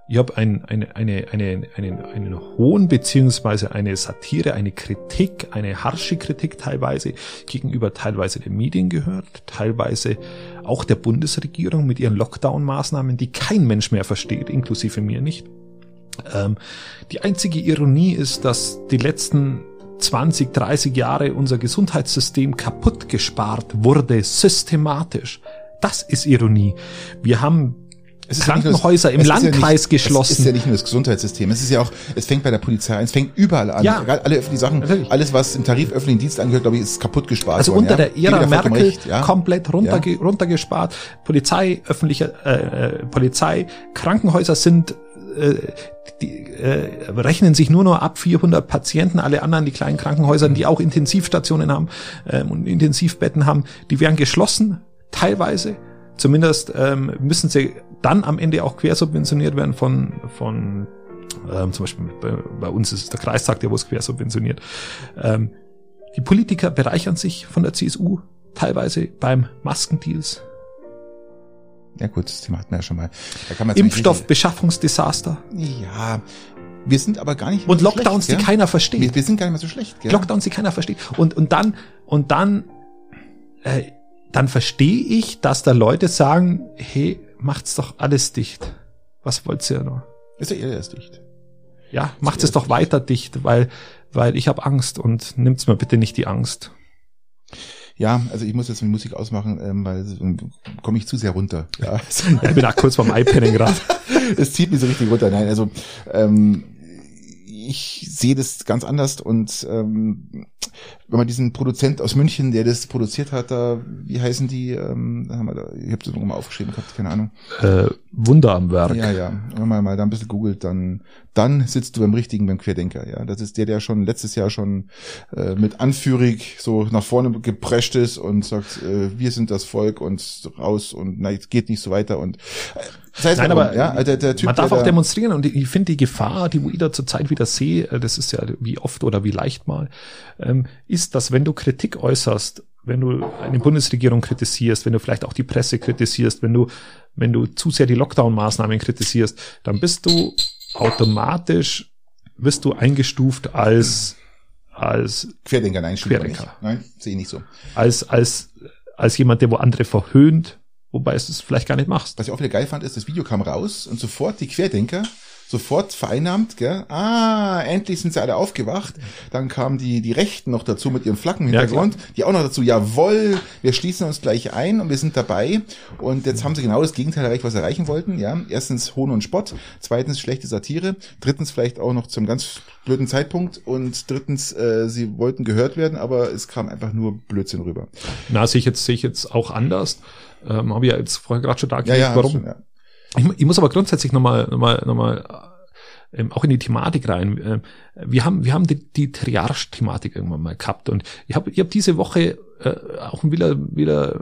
Ich habe ein, eine, eine, eine, einen, einen Hohn beziehungsweise eine Satire, eine Kritik, eine harsche Kritik teilweise gegenüber teilweise den Medien gehört, teilweise auch der Bundesregierung mit ihren Lockdown-Maßnahmen, die kein Mensch mehr versteht, inklusive mir nicht. Ähm, die einzige Ironie ist, dass die letzten 20, 30 Jahre unser Gesundheitssystem kaputt gespart wurde, systematisch. Das ist Ironie. Wir haben Es nicht nur Krankenhäuser im ist ja Landkreis nicht, Es ist geschlossen. ja nicht nur das Gesundheitssystem. Es ist ja auch, es fängt bei der Polizei an, es fängt überall an. Ja. Egal, alle öffentlichen Sachen, Natürlich. alles was im Tarif öffentlichen Dienst angehört, glaube ich, ist kaputt gespart Also worden. unter ja? der Ära Merkel recht, ja? komplett runterge runtergespart. Polizei, öffentliche äh, äh, Polizei, Krankenhäuser sind äh, die äh, rechnen sich nur noch ab 400 Patienten, alle anderen, die kleinen Krankenhäuser, die auch Intensivstationen haben ähm, und Intensivbetten haben, die werden geschlossen, teilweise. Zumindest ähm, müssen sie dann am Ende auch quersubventioniert werden von, von ähm, zum Beispiel bei, bei uns ist es der Kreistag, der wo es quersubventioniert. Ähm, die Politiker bereichern sich von der CSU teilweise beim Maskendeals, Ja gut, das Thema hatten wir ja schon mal. Impfstoffbeschaffungsdesaster. Ja, Wir sind aber gar nicht Und Lockdowns, schlecht, die gell? keiner versteht. wir, wir sind gar nicht mehr so schlecht. Gell? Lockdowns, die keiner versteht. Und, und dann, und dann, äh, dann verstehe ich, dass da Leute sagen, hey, macht's doch alles dicht. Was wollt's ihr noch? Ist ja eher erst dicht. Ja, macht es doch weiter dicht, weil, weil ich habe Angst und nimmt's mir bitte nicht die Angst. Ja, also ich muss jetzt mit Musik ausmachen, ähm, weil ähm, komme ich zu sehr runter. Ja, *laughs* ich bin auch kurz vorm iPenning gerade. *laughs* es zieht mich so richtig runter. Nein, also ähm, ich sehe das ganz anders und ähm, wenn man diesen Produzent aus München, der das produziert hat, da, wie heißen die, ähm, da haben wir da, ich habe das nochmal aufgeschrieben gehabt, keine Ahnung. Äh, Wunder am Werk. Ja, ja. Wenn man mal da ein bisschen googelt, dann, dann sitzt du beim richtigen, beim Querdenker, ja. Das ist der, der schon letztes Jahr schon äh, mit anführig so nach vorne geprescht ist und sagt, äh, wir sind das Volk und raus und nein, es geht nicht so weiter und äh, das heißt Nein, warum, aber ja, also der, Typ, man darf der auch da- demonstrieren und ich finde die Gefahr, die ich da zurzeit wieder sehe, äh, das ist ja wie oft oder wie leicht mal, ähm, ist, dass wenn du Kritik äußerst, wenn du eine Bundesregierung kritisierst, wenn du vielleicht auch die Presse kritisierst, wenn du, wenn du zu sehr die Lockdown-Maßnahmen kritisierst, dann bist du automatisch, wirst du eingestuft als, als, Querdenker, nein, Querdenker. nicht. Nein, sehe ich nicht so. als, als, als jemand, der wo andere verhöhnt, wobei es das vielleicht gar nicht machst. Was ich auch wieder geil fand, ist, das Video kam raus und sofort die Querdenker sofort vereinnahmt, gell? Ah, endlich sind sie alle aufgewacht. Dann kamen die, die Rechten noch dazu mit ihrem Flaggen im Ja, die auch noch dazu, jawohl, wir schließen uns gleich ein und wir sind dabei. Und jetzt haben sie genau das Gegenteil erreicht, was sie erreichen wollten, ja. Erstens Hohn und Spott, zweitens schlechte Satire, drittens vielleicht auch noch zum ganz blöden Zeitpunkt und drittens, äh, sie wollten gehört werden, aber es kam einfach nur Blödsinn rüber. Na, sehe ich jetzt, sehe ich jetzt auch anders. Ähm, Habe ich ja jetzt vorher gerade schon Ja, dargelegt, ja, warum. schon, ja. Ich, ich muss aber grundsätzlich nochmal, nochmal, nochmal ähm, auch in die Thematik rein. Ähm, wir haben, wir haben die, die Triarch-Thematik irgendwann mal gehabt und ich habe, ich habe diese Woche äh, auch wieder, wieder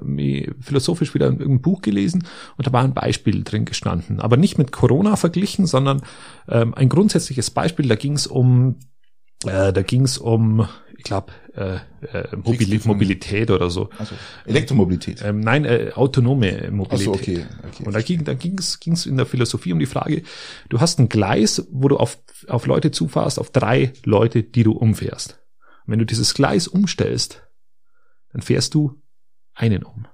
philosophisch wieder irgendein Buch gelesen und da war ein Beispiel drin gestanden, aber nicht mit Corona verglichen, sondern ähm, ein grundsätzliches Beispiel. Da ging es um, äh, da ging es um, ich glaube, äh, äh, Mobili. Mobilität oder so. Also Elektromobilität. Ähm, nein, äh, autonome Ach Mobilität. so, okay, okay. Und da ging da ging's ging's in der Philosophie um die Frage, du hast ein Gleis, wo du auf, auf Leute zufährst, auf drei Leute, die du umfährst. Und wenn du dieses Gleis umstellst, dann fährst du einen um.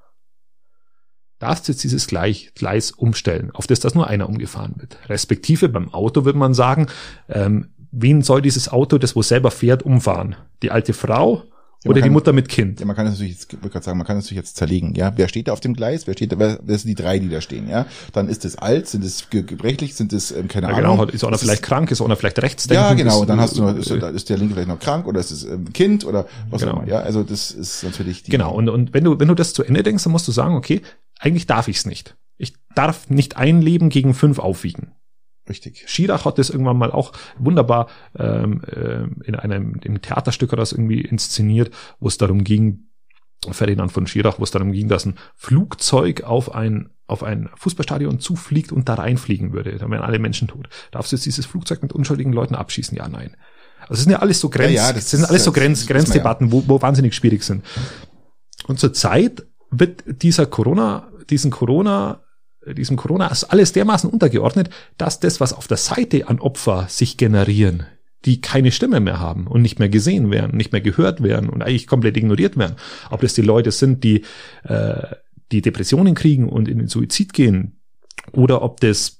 Darfst jetzt dieses Gleich, Gleis umstellen, auf das das nur einer umgefahren wird. Respektive beim Auto würde man sagen, ähm, wen soll dieses Auto, das wo selber fährt, umfahren? Die alte Frau Ja, oder die kann- Mutter mit Kind? Ja, man kann das natürlich, jetzt, ich sagen, man kann das natürlich jetzt zerlegen, ja. Wer steht da auf dem Gleis? Wer steht da? Wer, wer sind die drei, die da stehen, ja? Dann ist es alt, sind es ge gebrechlich, sind es, ähm, keine Ja, Ahnung. genau, ist einer Das vielleicht krank, ist einer vielleicht Ja, rechtsdenkend. genau, ist, und dann hast du noch, ist, äh, da ist der Linke vielleicht noch krank oder ist es ähm, Kind oder was Genau. auch immer, ja. Also das ist natürlich die. Genau, und, und wenn du, wenn du das zu Ende denkst, dann musst du sagen, okay, eigentlich darf ich es nicht. Ich darf nicht ein Leben gegen fünf aufwiegen. Richtig. Schirach hat das irgendwann mal auch wunderbar ähm, ähm, in einem im Theaterstück hat das irgendwie inszeniert, wo es darum ging, Ferdinand von Schirach, wo es darum ging, dass ein Flugzeug auf ein auf ein Fußballstadion zufliegt und da reinfliegen würde. Da wären alle Menschen tot. Darfst du jetzt dieses Flugzeug mit unschuldigen Leuten abschießen? Ja, nein. Also es sind ja alles so Grenz, Ja, ja, das das sind alles so das Grenz, ja. Grenzdebatten, wo, wo wahnsinnig schwierig sind. Und zurzeit wird dieser Corona, diesen Corona, diesem Corona ist alles dermaßen untergeordnet, dass das, was auf der Seite an Opfer sich generieren, die keine Stimme mehr haben und nicht mehr gesehen werden, nicht mehr gehört werden und eigentlich komplett ignoriert werden. Ob das die Leute sind, die, äh, die Depressionen kriegen und in den Suizid gehen, oder ob das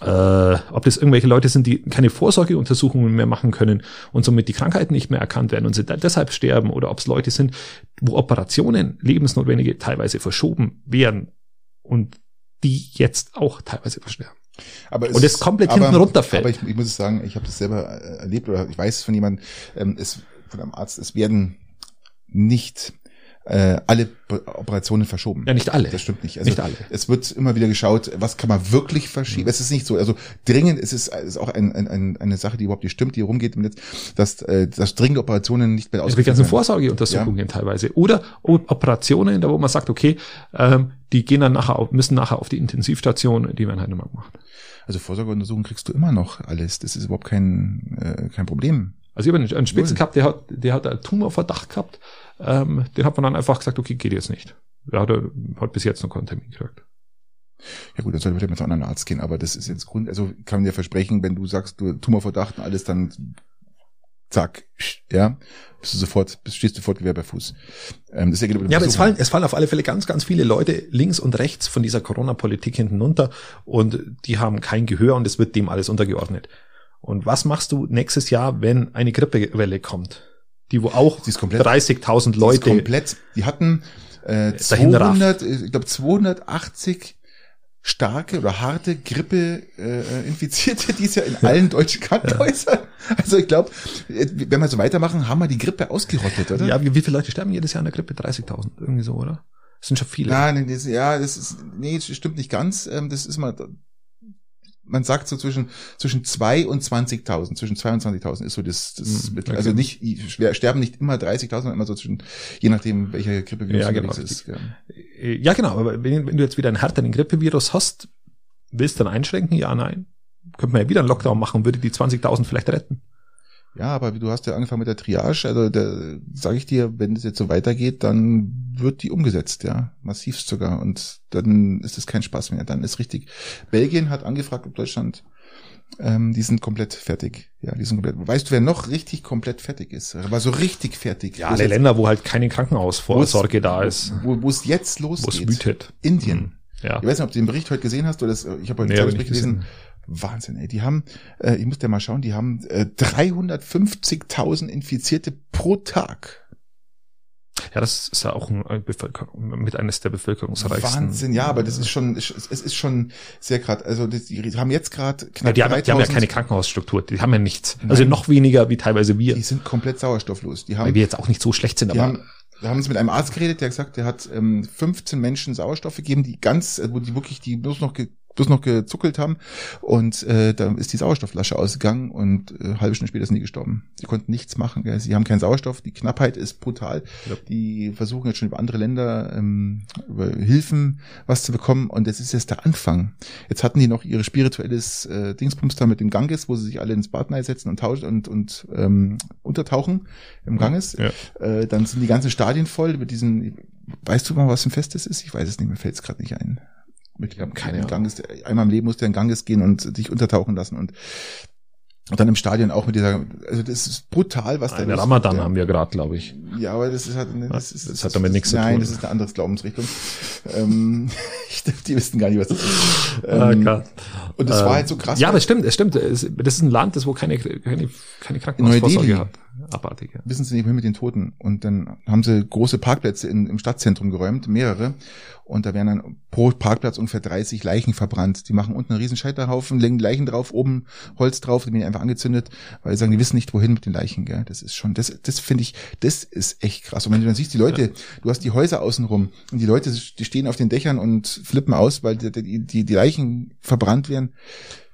äh, ob das irgendwelche Leute sind, die keine Vorsorgeuntersuchungen mehr machen können und somit die Krankheiten nicht mehr erkannt werden und sie deshalb sterben, oder ob es Leute sind, wo Operationen, lebensnotwendige, teilweise verschoben werden und die jetzt auch teilweise versterben. Aber es Und es komplett aber, hinten runterfällt. Aber ich, ich muss sagen, ich habe das selber äh, erlebt oder ich weiß es von jemandem, ähm, es von einem Arzt, es werden nicht äh, alle Operationen verschoben. Ja, nicht alle. Das stimmt nicht. Also Nicht alle. Es wird immer wieder geschaut, was kann man wirklich verschieben. Es ist nicht so, also dringend es ist es ist auch ein, ein, ein, eine Sache, die überhaupt nicht stimmt, die rumgeht im Netz, dass, äh, dass dringende Operationen nicht mehr Also die ausgeführt ganzen werden. Vorsorgeuntersuchungen teilweise. Oder Operationen, da wo man sagt, okay, ähm, die gehen dann nachher auf, müssen nachher auf die Intensivstation, die werden halt nicht mehr gemacht. Also Vorsorgeuntersuchungen kriegst du immer noch alles. Das ist überhaupt kein, äh, kein Problem. Also ich habe einen, Null. gehabt, der hat, der hat einen Tumorverdacht gehabt. Ähm, den hat man dann einfach gesagt, okay, geht jetzt nicht. Ja, der hat bis jetzt noch keinen Termin gekriegt. Ja gut, dann sollte man mit einem anderen Arzt gehen, aber das ist jetzt Grund, also kann man dir versprechen, wenn du sagst, du Tumorverdacht und alles, dann zack, ja, bist du sofort, bist, stehst du sofort Gewehr bei Fuß. Ähm, das ja, ja aber es fallen, es fallen auf alle Fälle ganz, ganz viele Leute links und rechts von dieser Corona-Politik hinten runter und die haben kein Gehör und es wird dem alles untergeordnet. Und was machst du nächstes Jahr, wenn eine Grippewelle kommt? Die wo auch 30.000 Leute. Die komplett, die hatten äh, 200, ich glaube 280 starke oder harte Grippe äh, Infizierte dies Jahr in allen deutschen Krankenhäusern. Ja. Also ich glaube, wenn wir so weitermachen, haben wir die Grippe ausgerottet, oder? Ja, wie, wie viele Leute sterben jedes Jahr an der Grippe? 30.000, irgendwie so, oder? Das sind schon viele. Nein, das, ja, das ist, nee, das stimmt nicht ganz. Ähm, das ist mal man sagt so zwischen zwischen zwei und 20.000, zwischen zwei und 20.000 ist so das, das mhm, okay. also nicht sterben nicht immer 30.000, immer so zwischen je nachdem welcher Grippevirus ja, genau, ist. Ja. Äh, ja, genau, aber wenn, wenn du jetzt wieder einen härteren Grippevirus hast, willst du dann einschränken? Ja, nein. Könnte man ja wieder einen Lockdown machen, würde die 20.000 vielleicht retten. Ja, aber du hast ja angefangen mit der Triage, also da sage ich dir, wenn es jetzt so weitergeht, dann wird die umgesetzt, ja, massivst sogar und dann ist es kein Spaß mehr, dann ist richtig. Belgien hat angefragt, ob Deutschland ähm, die sind komplett fertig. Ja, die sind komplett. Weißt du, wer noch richtig komplett fertig ist? Aber so richtig fertig. Ja, alle Länder, wo halt keine Krankenhausvorsorge da ist. Wo es jetzt losgeht. Wo es wütet. Indien. Hm, ja. Ich weiß nicht, ob du den Bericht heute gesehen hast oder das, ich habe heute nee, Bericht gelesen. Gesehen Wahnsinn, ey. Die haben, äh, ich muss dir mal schauen, die haben äh, 350.000 Infizierte pro Tag. Ja, das ist ja auch ein Bevölkerung, mit eines der bevölkerungsreichsten. Wahnsinn, ja, aber das ist schon, es ist schon sehr gerade, also die haben jetzt gerade knapp ja, die, haben, die haben ja keine Krankenhausstruktur, die haben ja nichts. Also Nein, also noch weniger wie teilweise wir. Die sind komplett sauerstofflos. Die haben, Weil wir jetzt auch nicht so schlecht sind, aber. Haben, da haben sie mit einem Arzt geredet, der gesagt, der hat ähm, 15 Menschen Sauerstoff gegeben, die ganz, äh, wo die wirklich, die bloß noch bloß noch gezuckelt haben und äh, da ist die Sauerstoffflasche ausgegangen und äh, halbe Stunde später sind die gestorben. Sie konnten nichts machen. Gell? Sie haben keinen Sauerstoff, die Knappheit ist brutal. Ja. Die versuchen jetzt schon über andere Länder ähm, über Hilfen was zu bekommen und das ist jetzt der Anfang. Jetzt hatten die noch ihre spirituelles äh, Dingsbums da mit dem Ganges, wo sie sich alle ins Bad setzen und tauschen und, und ähm, untertauchen im Ganges. Ja. Äh, dann sind die ganzen Stadien voll mit diesen Weißt du mal, was ein Festes ist? Ich weiß es nicht, mir fällt es gerade nicht ein mit ich keine Ahnung. Ganges, einmal im Leben musste er in Ganges gehen und sich untertauchen lassen und und dann im Stadion auch mit dieser, also das ist brutal, was da Eine Ramadan haben wir gerade, glaube ich. Ja, aber das ist halt, das, ist, das hat damit nichts zu tun. Nein, das ist eine andere Glaubensrichtung. ähm, *laughs* ich, die wissen gar nicht, was das ist. Ah, ähm, oh und das ähm, war halt so krass. Ja, aber es stimmt, es stimmt. Das ist ein Land, das wo keine, keine, keine Krankenhausvorsorge hat. Abartig, ja. Wissen Sie nicht, wohin mit den Toten? Und dann haben sie große Parkplätze in, im Stadtzentrum geräumt, mehrere. Und da werden dann pro Parkplatz ungefähr 30 Leichen verbrannt. Die machen unten einen riesen Scheiterhaufen, legen Leichen drauf, oben Holz drauf, die werden einfach angezündet, weil sie sagen, die wissen nicht, wohin mit den Leichen. Gell? Das ist schon, das, das finde ich, das ist echt krass. Und wenn du dann siehst, die Leute, du hast die Häuser außenrum und die Leute, die stehen auf den Dächern und flippen aus, weil die, die, die Leichen verbrannt werden.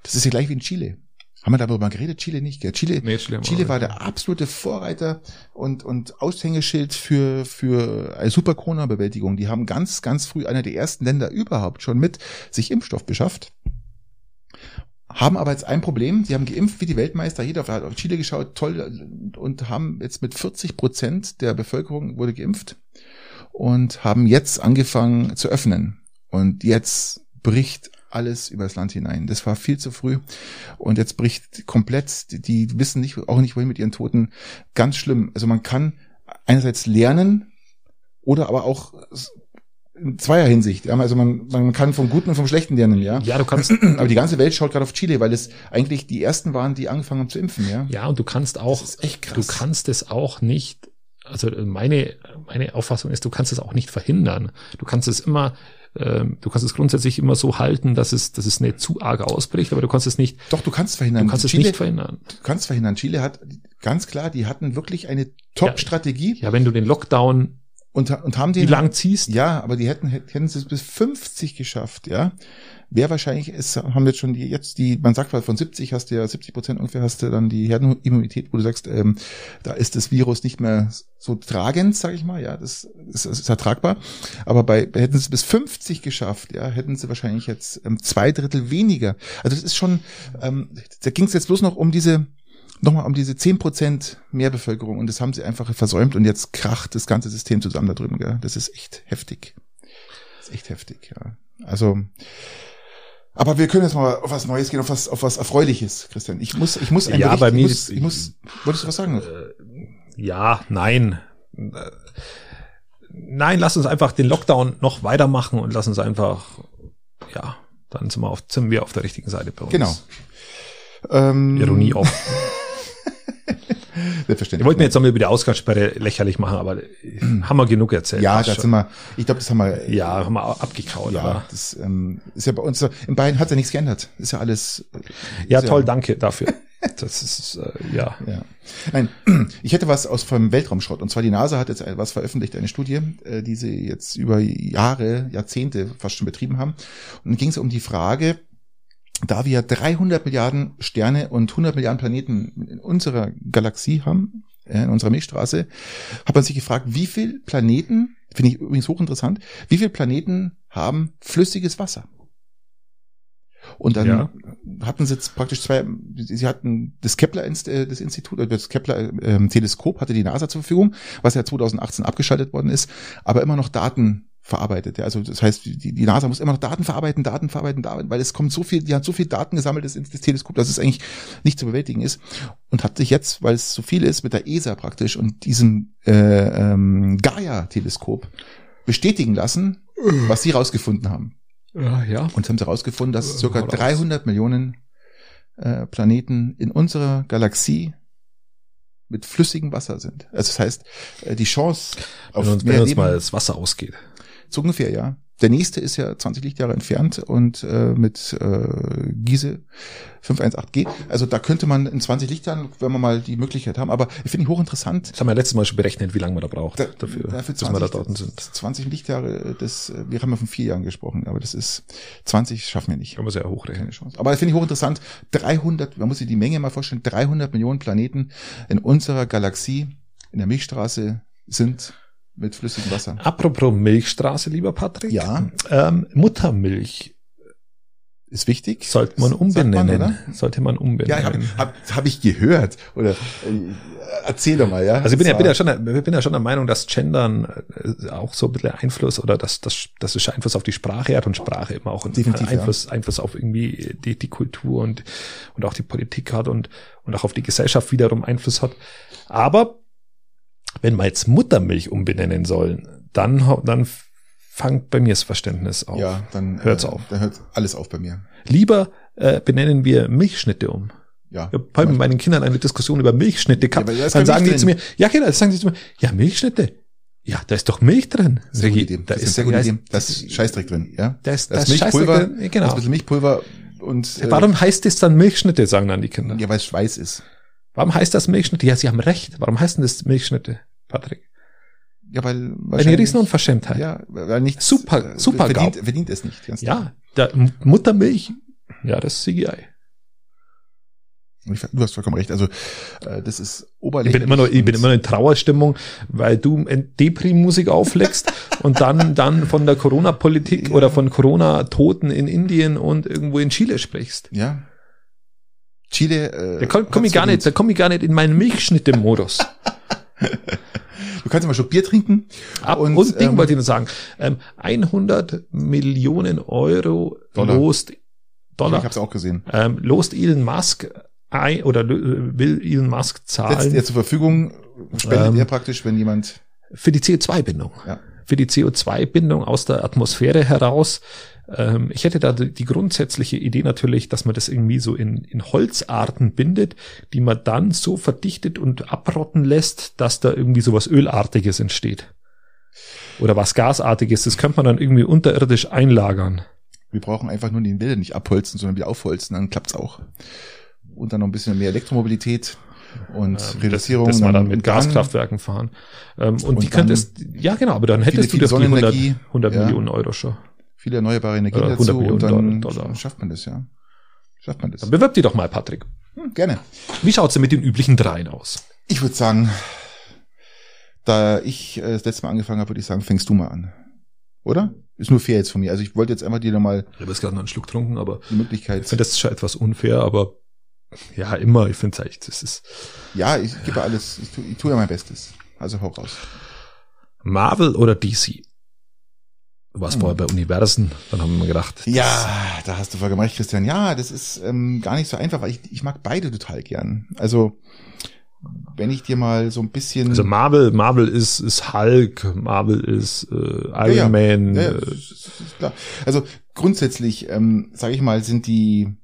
Das ist ja gleich wie in Chile. Haben wir darüber mal geredet? Chile nicht, gell? Chile, nee, Chile, Chile war der absolute Vorreiter und, und Aushängeschild für, für eine Super Corona-Bewältigung. Die haben ganz, ganz früh einer der ersten Länder überhaupt schon mit sich Impfstoff beschafft. Haben aber jetzt ein Problem. Sie haben geimpft wie die Weltmeister. Jeder hat auf Chile geschaut, toll, und haben jetzt mit 40 Prozent der Bevölkerung wurde geimpft und haben jetzt angefangen zu öffnen. Und jetzt bricht alles übers Land hinein. Das war viel zu früh. Und jetzt bricht komplett, die wissen nicht, auch nicht wohin mit ihren Toten. Ganz schlimm. Also man kann einerseits lernen oder aber auch in zweier Hinsicht. Also man, man kann vom Guten und vom Schlechten lernen, ja. Ja, du kannst. *clears throat* Aber die ganze Welt schaut gerade auf Chile, weil es eigentlich die ersten waren, die angefangen haben zu impfen, ja. Ja, und du kannst auch, du kannst es auch nicht, also meine, meine Auffassung ist, du kannst es auch nicht verhindern. Du kannst es immer, ähm, du kannst es grundsätzlich immer so halten, dass es, dass es nicht zu arg ausbricht, aber du kannst es nicht. Doch, du kannst verhindern. Du kannst Chile, es nicht verhindern. Du kannst verhindern. Chile hat ganz klar, die hatten wirklich eine Top-Strategie. Ja, ja, wenn du den Lockdown und, und haben den, wie lang ziehst? Ja, aber die hätten, hätten sie es bis 50 geschafft, ja wäre wahrscheinlich, ist, haben jetzt schon die, jetzt die, man sagt mal von 70 hast du ja 70 Prozent ungefähr hast du dann die Herdenimmunität, wo du sagst, ähm, da ist das Virus nicht mehr so tragend, sag ich mal, ja, das ist, das ist ertragbar. Aber bei, hätten sie es bis 50 geschafft, ja, hätten sie wahrscheinlich jetzt ähm, zwei Drittel weniger. Also das ist schon, ähm, da ging es jetzt bloß noch um diese, nochmal um diese zehn Prozent mehr Bevölkerung und das haben sie einfach versäumt und jetzt kracht das ganze System zusammen da drüben, gell? Das ist echt heftig. Das ist echt heftig, ja. Also, aber wir können jetzt mal auf was Neues gehen, auf was, auf was Erfreuliches, Christian. Ich muss, ich muss, ein Ja, Bericht- bei ich mir- muss, ich muss, wolltest du was sagen? Ja, nein. Äh, Nein, lass uns einfach den Lockdown noch weitermachen und lass uns einfach, ja, dann sind wir auf, sind wir auf der richtigen Seite bei uns. Genau. Ähm, Ironie auch. *laughs* *laughs* Selbstverständlich. Wir wollten jetzt nochmal über die Ausgangssperre lächerlich machen, aber haben wir genug erzählt. ja, Passt da schon. sind wir, ich glaube, das haben wir, ja, haben wir abgekaut, ja, aber. das ähm, ist ja bei uns so, in Bayern hat ja nichts geändert. Ist ja alles. äh, Ja, toll, danke dafür. *laughs* Das ist, äh, ja. Ja. Nein, *clears throat* ich hätte was aus vom Weltraumschrott. Und zwar die NASA hat jetzt was veröffentlicht, eine Studie, äh, die sie jetzt über Jahre, Jahrzehnte fast schon betrieben haben. Und dann ging es um die Frage, da wir 300 Milliarden Sterne und 100 Milliarden Planeten in unserer Galaxie haben, äh, in unserer Milchstraße, hat man sich gefragt, wie viel Planeten, finde ich übrigens hochinteressant, wie viele Planeten haben flüssiges Wasser? Und dann Ja. hatten sie jetzt praktisch zwei, sie hatten das Kepler, äh, das Institut, oder das Kepler ähm, Teleskop hatte die NASA zur Verfügung, was ja 2018 abgeschaltet worden ist, aber immer noch Daten verarbeitet. Ja. Also das heißt, die, die NASA muss immer noch Daten verarbeiten, Daten verarbeiten, Daten, weil es kommt so viel, die hat so viel Daten gesammelt, das, das Teleskop, dass es eigentlich nicht zu bewältigen ist. Und hat sich jetzt, weil es so viel ist, mit der ESA praktisch und diesem äh, ähm, Gaia-Teleskop bestätigen lassen, was sie rausgefunden haben. Ja, ja. Und haben sie herausgefunden, dass Äh, circa raus. 300 Millionen äh, Planeten in unserer Galaxie mit flüssigem Wasser sind. Also das heißt, äh, die Chance auf Wenn uns, mehr wenn uns Leben, mal das Wasser ausgeht. So ungefähr, ja. Der nächste ist ja 20 Lichtjahre entfernt und äh, mit äh, Giese 518G. Also da könnte man in 20 Lichtjahren, wenn wir mal die Möglichkeit haben, aber ich finde ich hochinteressant. Das haben wir letztes Mal schon berechnet, wie lange man da braucht Da, dafür, dafür bis wir da dort sind. 20 Lichtjahre, das, äh, wir haben ja von vier Jahren gesprochen, aber das ist 20 schaffen wir nicht. Kann man sehr hochrechnen. keine Chance. Aber das finde ich hochinteressant. 300, man muss sich die Menge mal vorstellen, 300 Millionen Planeten in unserer Galaxie, in der Milchstraße, sind mit flüssigem Wasser. Apropos Milchstraße, lieber Patrick. Ja. Ähm, Muttermilch Ist wichtig. sollte man umbenennen. oder? sollte man Ja, umbenennen. habe hab, hab ich gehört. Oder äh, erzähl doch mal, ja. Also ich bin ja, bin ja schon, bin ja schon der Meinung, dass Gendern äh, auch so ein bisschen Einfluss oder dass das, das ist Einfluss auf die Sprache hat und Sprache immer auch einen Definitiv, ja. Einfluss, Einfluss auf irgendwie die, die Kultur und, und auch die Politik hat und, und auch auf die Gesellschaft wiederum Einfluss hat. Aber wenn wir jetzt Muttermilch umbenennen sollen, dann, dann fangt bei mir das Verständnis auf. ja, dann Hört's äh, auf. Dann hört alles auf bei mir. Lieber äh, benennen wir Milchschnitte um. Ja. Ich habe mit meinen Kindern eine Diskussion über Milchschnitte gehabt. Ja, dann sagen die zu mir, ja genau, dann sagen die zu mir, ja Milchschnitte. Ja, da ist doch Milch drin. Das ist eine Sag gute Idee. Da Das ist sehr gute Idee. Da ist Scheißdreck drin, ja. Da ist, Da ist Milchpulver, drin. da ist ein Genau. bisschen Milchpulver und äh, Warum heißt es dann Milchschnitte, sagen dann die Kinder. ja, weil es Schweiß ist. Warum heißt das Milchschnitte? Ja, sie haben recht. Warum heißt denn das Milchschnitte, Patrick? Ja, weil Eine wahrscheinlich- Unverschämtheit. Ja, weil nicht Super- super verdient, GAU. verdient es nicht. Ganz. Ja, der M- Muttermilch, ja, das ist CGI. Ich- Du hast vollkommen recht. Also äh, das ist Ich oberlächerlich. bin immer noch, ich bin immer noch in Trauerstimmung, weil du in Depri-Musik auflegst *laughs* und dann, dann von der Corona-Politik Ja. oder von Corona-Toten in Indien und irgendwo in Chile sprichst. Ja. Chile. Äh, Da komm, komm ich gar nicht, da verdient. komm ich gar nicht in meinen Milchschnitte-Modus. *laughs* Du kannst immer schon Bier trinken. Ab, Und, und, Ding ähm, wollte ich nur sagen, ähm, 100 Millionen Euro Dollar. lost, Dollar, Ich habe es auch gesehen. ähm, lost Elon Musk ein, oder äh, will Elon Musk Setzt zahlen er zur Verfügung, spendet Ähm, er praktisch, wenn jemand. für die CO2-Bindung. Ja. Für die CO2-Bindung aus der Atmosphäre heraus. Ähm, ich hätte da die die grundsätzliche Idee natürlich, dass man das irgendwie so in, in Holzarten bindet, die man dann so verdichtet und abrotten lässt, dass da irgendwie sowas Ölartiges entsteht. Oder was Gasartiges. Das könnte man dann irgendwie unterirdisch einlagern. Wir brauchen einfach nur den Wälder nicht abholzen, sondern wieder aufholzen, dann klappt's auch. Und dann noch ein bisschen mehr Elektromobilität und Ähm, Reduzierung. Das, das man dann und mit Gaskraftwerken fahren. Ähm, und, die dann könntest, ja genau, aber dann hättest viele du doch die 100, Sonnenenergie, 100 ja. Millionen Euro schon. Viele erneuerbare Energien Oder dazu 100 und dann Dollar. schafft man das, ja. Schafft man das. Dann bewirb die doch mal, Patrick. Hm, gerne. Wie schaut's denn mit den üblichen dreien aus? Ich würde sagen, da ich äh, das letzte Mal angefangen habe, würde ich sagen, fängst du mal an. Oder? Ist nur fair jetzt von mir. Also ich wollte jetzt einfach dir nochmal Ich habe jetzt gerade noch einen Schluck getrunken, aber die Möglichkeit. ich finde das schon etwas unfair, aber ja, immer, ich finde es echt, das ist Ja, ich gebe alles, ich tue, tue ja mein Bestes. Also hau raus. Marvel oder DC? Du warst vorher bei Universen, dann haben wir gedacht. Ja, da hast du vollkommen recht, Christian. Ja, das ist ähm, gar nicht so einfach, weil ich, ich mag beide total gern. Also, wenn ich dir mal so ein bisschen. Also Marvel, Marvel ist, ist Hulk, Marvel ist äh, Iron ja, Man. ja, ja, äh. Also grundsätzlich, ähm, sage ich mal, sind die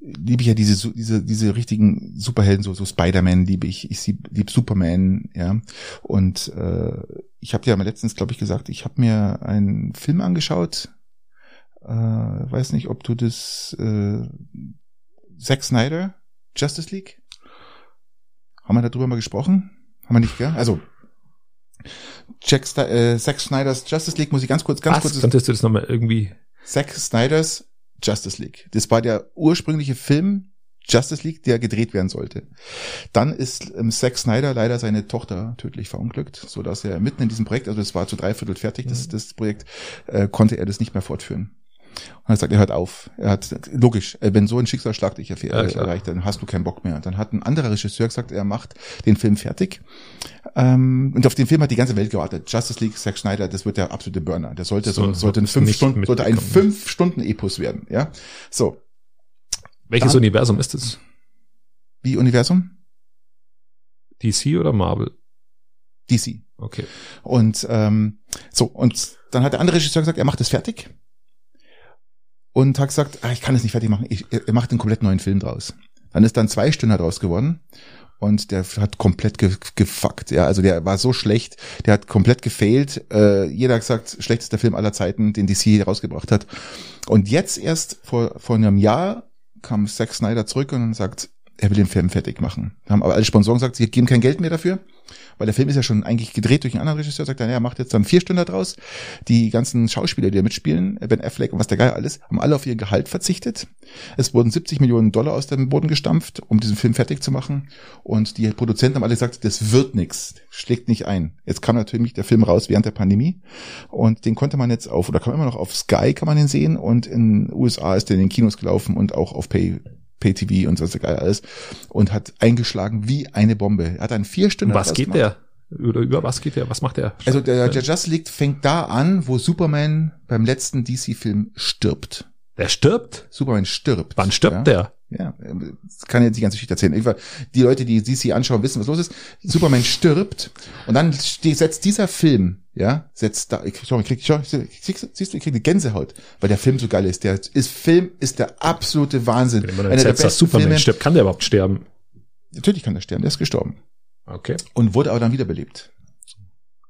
liebe ich ja diese diese diese richtigen Superhelden so so Spider-Man liebe ich. Ich sie- lieb Superman ja. Und äh, ich habe dir ja letztens glaube ich gesagt ich habe mir einen Film angeschaut. Äh, weiß nicht ob du das äh, Zack Snyder Justice League? Haben wir darüber mal gesprochen? Haben wir nicht gell? Also Jack äh, Zack Snyders Justice League muss ich ganz kurz ganz was? kurz Könntest du das nochmal irgendwie Zack Snyders Justice League. Das war der ursprüngliche Film Justice League, der gedreht werden sollte. Dann ist ähm, Zack Snyder leider seine Tochter tödlich verunglückt, so dass er mitten in diesem Projekt, also es war zu dreiviertel fertig, das, das Projekt, äh, konnte er das nicht mehr fortführen. Und er sagt, er hört auf. Er hat, logisch, äh, wenn so ein Schicksalsschlag dich erfährt, Ja, klar. erreicht, dann hast du keinen Bock mehr. Dann hat ein anderer Regisseur gesagt, er macht den Film fertig. Ähm, und auf den Film hat die ganze Welt gewartet. Justice League, Zack Snyder, das wird der absolute Burner. Der sollte so, So, sollte ein fünf Stunden, sollte ein fünf Stunden Epos werden, ja. So. welches Dann- Universum ist es? Wie Universum? DC oder Marvel? DC. Okay. Und ähm, so, und dann hat der andere Regisseur gesagt, er macht es fertig. Und hat gesagt, ah, ich kann es nicht fertig machen, ich, er macht einen komplett neuen Film draus. Dann ist dann zwei Stunden draus geworden. Und der hat komplett ge gefuckt, ja, also der war so schlecht, der hat komplett gefailt. Äh, jeder hat gesagt, schlechtester Film aller Zeiten, den DC rausgebracht hat. Und jetzt erst vor, vor einem Jahr kam Zack Snyder zurück und sagt, er will den Film fertig machen. Haben aber alle Sponsoren gesagt, sie geben kein Geld mehr dafür, weil der Film ist ja schon eigentlich gedreht durch einen anderen Regisseur, sagt er, ja, macht jetzt dann vier Stunden draus. Die ganzen Schauspieler, die da mitspielen, Ben Affleck und was der Geil alles, haben alle auf ihr Gehalt verzichtet. Es wurden 70 Millionen Dollar aus dem Boden gestampft, um diesen Film fertig zu machen. Und die Produzenten haben alle gesagt, das wird nix, schlägt nicht ein. Jetzt kam natürlich der Film raus während der Pandemie und den konnte man jetzt auf, oder kann man immer noch auf Sky kann man den sehen und in den USA ist der in den Kinos gelaufen und auch auf Pay Pay-TV und so geil alles und hat eingeschlagen wie eine Bombe. Er hat dann vier Stunden Um was geht gemacht. der? Oder über was geht der? Was macht der? Also der, der Justice League fängt da an, wo Superman beim letzten DC-Film stirbt. Der stirbt? Superman stirbt. Wann stirbt ja? der? Ja, das kann jetzt die ganze Geschichte erzählen. Irgendwann- Die Leute, die DC anschauen, wissen, was los ist. Superman stirbt und dann setzt dieser Film, ja, setzt da, ich, schau, ich krieg, schau, siehst siehst du, ich krieg eine Gänsehaut, weil der Film so geil ist. Der ist, Film ist der absolute Wahnsinn. Wenn man der erzählt, dass Superman Filme. stirbt, kann der überhaupt sterben? Natürlich kann er sterben, der ist gestorben. Okay. Und wurde aber dann wiederbelebt.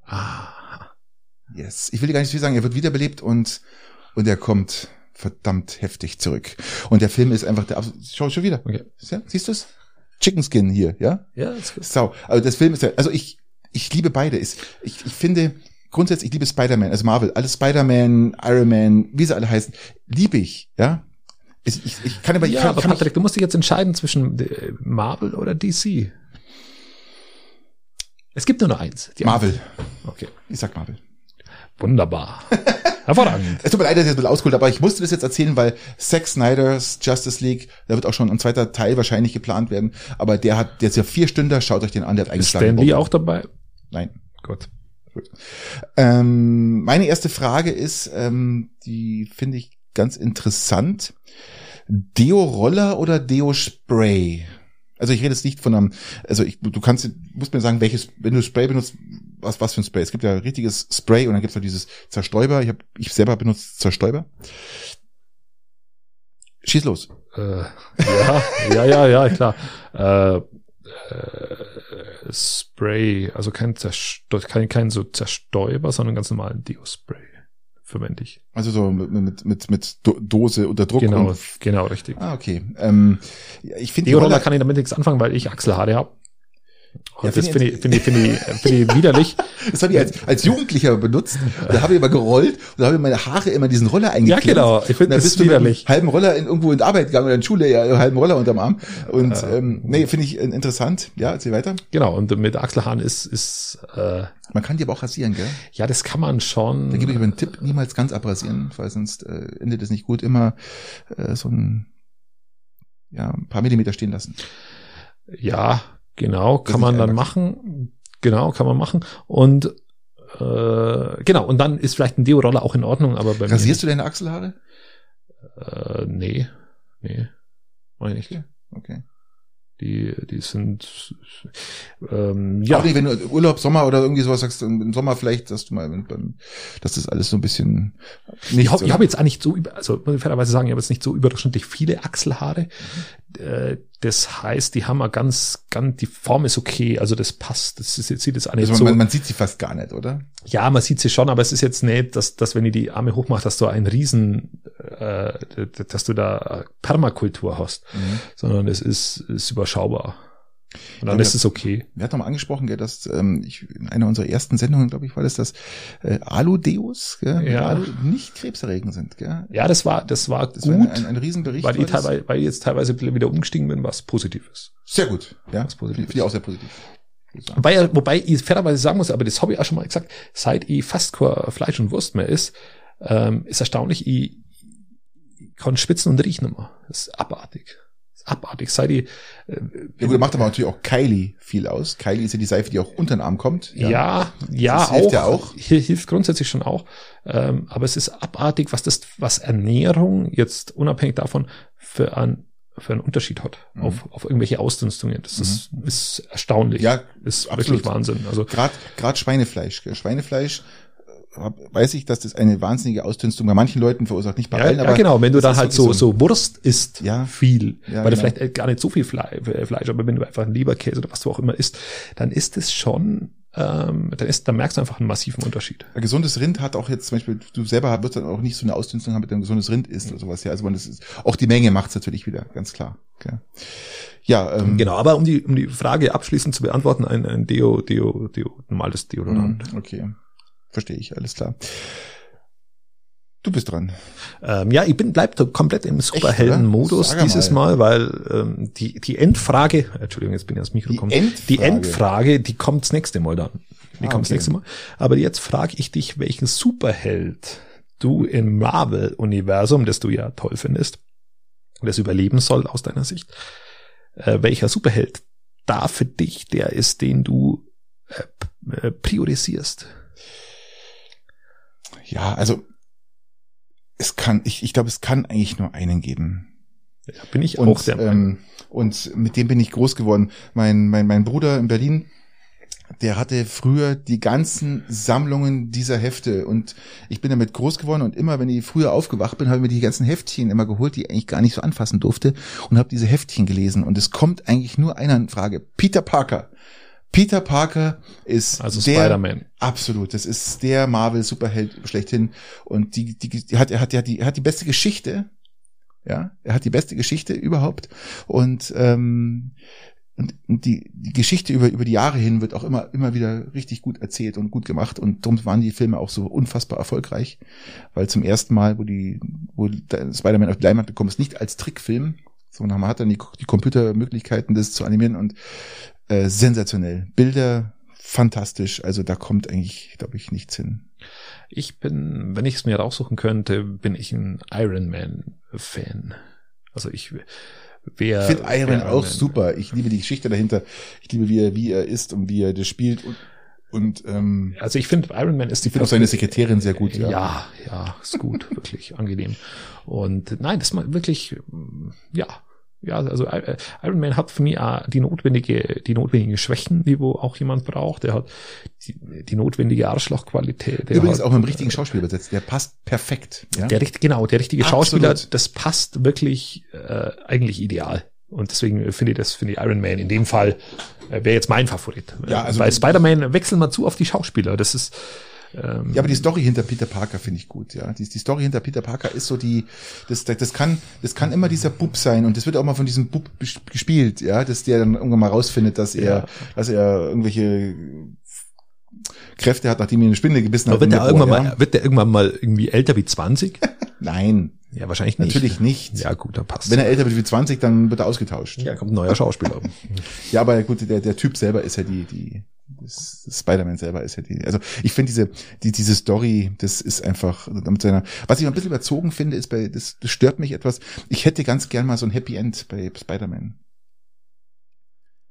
Ah. Yes. Ich will dir gar nicht viel sagen, er wird wiederbelebt und, und er kommt verdammt heftig zurück. Und der Film ist einfach der absolute, schau schon wieder. Okay. Siehst du's? Chicken Skin hier, ja? Ja, ist gut. Sau. Also das Film ist ja, also ich, ich liebe beide. Ich, ich, ich finde, grundsätzlich, ich liebe Spider-Man, also Marvel, alles Spider-Man, Iron Man, wie sie alle heißen, liebe ich, ja? Ich, ich, ich kann aber, ich Ja, kann, aber kann Patrick, du musst dich jetzt entscheiden zwischen äh, Marvel oder DC. Es gibt nur noch eins. Marvel. Okay. Ich sag Marvel. Wunderbar. *laughs* Hervorragend. Es tut mir leid, dass ich das ein bisschen ausgeholt aber ich musste das jetzt erzählen, weil Zack Snyder's Justice League, da wird auch schon ein zweiter Teil wahrscheinlich geplant werden, aber der hat, ist ja vier Stunden, schaut euch den an, der hat Ist eingeschlagen. Stan Lee auch dabei? Nein. Gut. Gut. Ähm, meine erste Frage ist, ähm, die finde ich ganz interessant. Deo-Roller oder Deo-Spray? Also ich rede jetzt nicht von einem, also ich, du kannst, musst mir sagen, welches, wenn du Spray benutzt, was, was für ein Spray? Es gibt ja richtiges Spray und dann gibt es halt dieses Zerstäuber. Ich habe, ich selber benutze Zerstäuber. Schieß los. Äh, ja, *laughs* ja, ja, ja, klar. Äh, äh, Spray, also kein, Zerstö kein, kein so Zerstäuber, sondern ganz normalen Deo-Spray verwende ich. Also so mit, mit, mit, mit Do- Dose unter Druck. Genau, genau, richtig. ah, okay. Ähm, ja, ich finde Deo-Roller Roller, kann ich damit nichts anfangen, weil ich Achselhaare habe. Ja, Und das finde ich- finde ich, finde ich, finde ich *laughs* widerlich. Das habe ich als, als Jugendlicher benutzt. Da habe ich immer gerollt und da habe ich meine Haare immer in diesen Roller eingeklemmt. Ja, genau. Ich finde Und das bist du mit widerlich. einem halben Roller in, irgendwo in Arbeit gegangen oder in Schule, ja, halben Roller unterm Arm. Und ähm, nee, finde ich äh, interessant. Ja, erzähl weiter. Genau, und mit Achselhaaren ist, ist äh, Man kann die aber auch rasieren, gell? ja, das kann man schon. Da gebe ich aber einen Tipp, niemals ganz abrasieren, weil sonst äh, endet es nicht gut. Immer äh, so ein ja, ein paar Millimeter stehen lassen. Ja, genau, kann man dann machen. Genau, kann man machen. Und Äh, genau, und dann ist vielleicht ein Deo-Roller auch in Ordnung, aber bei Rasierst du deine Achselhaare? mir, äh, nee, nee, mach ich nicht. Okay. Okay. Die, die sind, ähm, ja. Auch nicht, wenn du Urlaub, Sommer oder irgendwie sowas sagst, im Sommer vielleicht, dass du mal, dass das alles so ein bisschen Ich nicht habe ich hab jetzt eigentlich so, über, also muss ich fairerweise sagen, ich habe jetzt nicht so überdurchschnittlich viele Achselhaare. Äh, Das heißt, die haben eine ganz, ganz, die Form ist okay, also das passt. Das ist, jetzt sieht jetzt nicht also so. man, man sieht sie fast gar nicht, oder? Ja, man sieht sie schon, aber es ist jetzt nicht, dass, dass wenn ich die Arme hochmache, dass du einen riesen, äh, dass du da Permakultur hast, sondern es ist, ist überschaubar. Und dann Ja, ist es okay. Wir hatten noch mal angesprochen, gell, dass ähm, ich, in einer unserer ersten Sendungen, glaube ich, war das, dass äh, Alu-Deos gell, Ja. Alu nicht krebserregend sind. Gell? Ja, das war, das war Das gut, war ein, ein, ein Riesenbericht. weil, ich teilweise, weil ich jetzt teilweise wieder umgestiegen bin, was positiv ist. Sehr gut. Ja, Was positiv finde ich auch sehr positiv. Wobei, wobei ich fairerweise sagen muss, aber das habe ich auch schon mal gesagt, seit ich fast kein Fleisch und Wurst mehr ist, ähm, ist erstaunlich, ich, ich kann schwitzen und riechen immer. Das ist abartig. Abartig. Seit ich, äh, Ja gut, da macht aber natürlich auch Kylie viel aus. Kylie ist ja die Seife, die auch unter den Arm kommt. ja, ja, Das auch, hilft ja auch. Hier hilft grundsätzlich schon auch. Ähm, aber es ist abartig, was das, was Ernährung jetzt unabhängig davon für einen, für einen Unterschied hat Mhm. auf, auf irgendwelche Ausdünstungen. Das ist, ist erstaunlich. Ja, ist absolut. wirklich Wahnsinn. Also Gerade gerade Schweinefleisch. Gell? Schweinefleisch weiß ich, dass das eine wahnsinnige Ausdünstung bei manchen Leuten verursacht, nicht bei Ja, allen, ja genau, wenn du dann halt so, so Wurst isst, Ja. viel, Ja, weil du genau. vielleicht äh, gar nicht so viel Fleisch, Fleisch, aber wenn du einfach einen Leberkäse oder was du auch immer isst, dann ist es schon, ähm, dann, ist, dann merkst du einfach einen massiven Unterschied. Ein gesundes Rind hat auch jetzt zum Beispiel, du selber wirst dann auch nicht so eine Ausdünstung haben, wenn du ein gesundes Rind isst oder sowas. Ja, also man, das ist, auch die Menge macht's natürlich wieder, ganz klar. Gell? Ja, ähm, Genau, aber um die, um die Frage abschließend zu beantworten, ein, ein Deo, Deo, Deo, normales Deodorant. Mhm, Okay, verstehe ich, alles klar. Du bist dran. Ähm, ja, ich bin bleib komplett im? Superhelden-Modus dieses mal. Mal, weil ähm, die, die Endfrage, Entschuldigung, jetzt bin ich ans Mikro Die gekommen. Endfrage. Die Endfrage, die kommt das nächste Mal dann. Die Ah, kommt das okay. nächste Mal. Aber jetzt frage ich dich, welchen Superheld du im Marvel-Universum, das du ja toll findest, das überleben soll aus deiner Sicht, äh, welcher Superheld da für dich der ist, den du äh, äh, priorisierst? Ja, also es kann, ich, ich glaube, es kann eigentlich nur einen geben. Ja, bin ich Und, auch der Meinung. ähm, und mit dem bin ich groß geworden. Mein, mein, mein Bruder in Berlin, der hatte früher die ganzen Sammlungen dieser Hefte und ich bin damit groß geworden und immer, wenn ich früher aufgewacht bin, habe ich mir die ganzen Heftchen immer geholt, die ich eigentlich gar nicht so anfassen durfte und habe diese Heftchen gelesen und es kommt eigentlich nur einer in Frage. Peter Parker. Peter Parker ist Also der, Spider-Man. Absolut, das ist der Marvel Superheld schlechthin und die, die, die hat er hat er hat die er hat die beste Geschichte, ja, er hat die beste Geschichte überhaupt und ähm, und die, die Geschichte über, über die Jahre hin wird auch immer, immer wieder richtig gut erzählt und gut gemacht. Und darum waren die Filme auch so unfassbar erfolgreich. Weil zum ersten Mal, wo die, wo der Spider-Man auf die Leinwand gekommen ist, nicht als Trickfilm, sondern man hat dann die, die Computermöglichkeiten, das zu animieren und äh, sensationell. Bilder fantastisch. Also da kommt eigentlich, glaube ich, nichts hin. Ich bin, wenn ich es mir raussuchen könnte, bin ich ein Iron Man Fan. Also ich wäre. Ich finde Iron auch super. Ich liebe die Geschichte dahinter. Ich liebe, wie er, wie er ist und wie er das spielt. Und, und ähm, Also ich finde Iron Man ist die ich finde auch seine Sekretärin sehr gut. Ja. Ja, ja, ist gut, *laughs* wirklich angenehm. Und nein, das mal wirklich, ja, ja, also äh, Iron Man hat für mich auch die notwendige, die notwendigen Schwächen, die wo auch jemand braucht. Der hat die, die notwendige Arschlochqualität. Der Übrigens hat, auch mit dem richtigen Schauspieler besetzt. Der passt perfekt. Ja? Der richtig, genau, der richtige Absolut. Schauspieler, das passt wirklich äh, eigentlich ideal. Und deswegen finde ich das, finde ich Iron Man in dem Fall äh, wäre jetzt mein Favorit. Ja, also- Bei Spider-Man wechseln wir zu auf die Schauspieler. Das ist ähm, Ja, aber die Story hinter Peter Parker finde ich gut, ja. Die, die Story hinter Peter Parker ist so die, das, das, kann, das kann immer dieser Bub sein und das wird auch mal von diesem Bub gespielt, ja, dass der dann irgendwann mal rausfindet, dass er, Ja. dass er irgendwelche Kräfte hat, nachdem ihn eine Spinne gebissen aber hat. wird der irgendwann mal, wird der irgendwann mal irgendwie älter wie 20? *laughs* Nein, Ja, wahrscheinlich nicht. natürlich nicht. Ja, gut, dann passt. Wenn er älter wird wie 20, dann wird er ausgetauscht. ja, kommt ein neuer Schauspieler. *laughs* Ja, aber gut, der, der Typ selber ist ja die, die, Spider-Man selber ist ja die, also ich finde diese, die, diese Story, das ist einfach, mit seiner, was ich ein bisschen überzogen finde, ist bei, das, das stört mich etwas, ich hätte ganz gern mal so ein Happy End bei Spider-Man.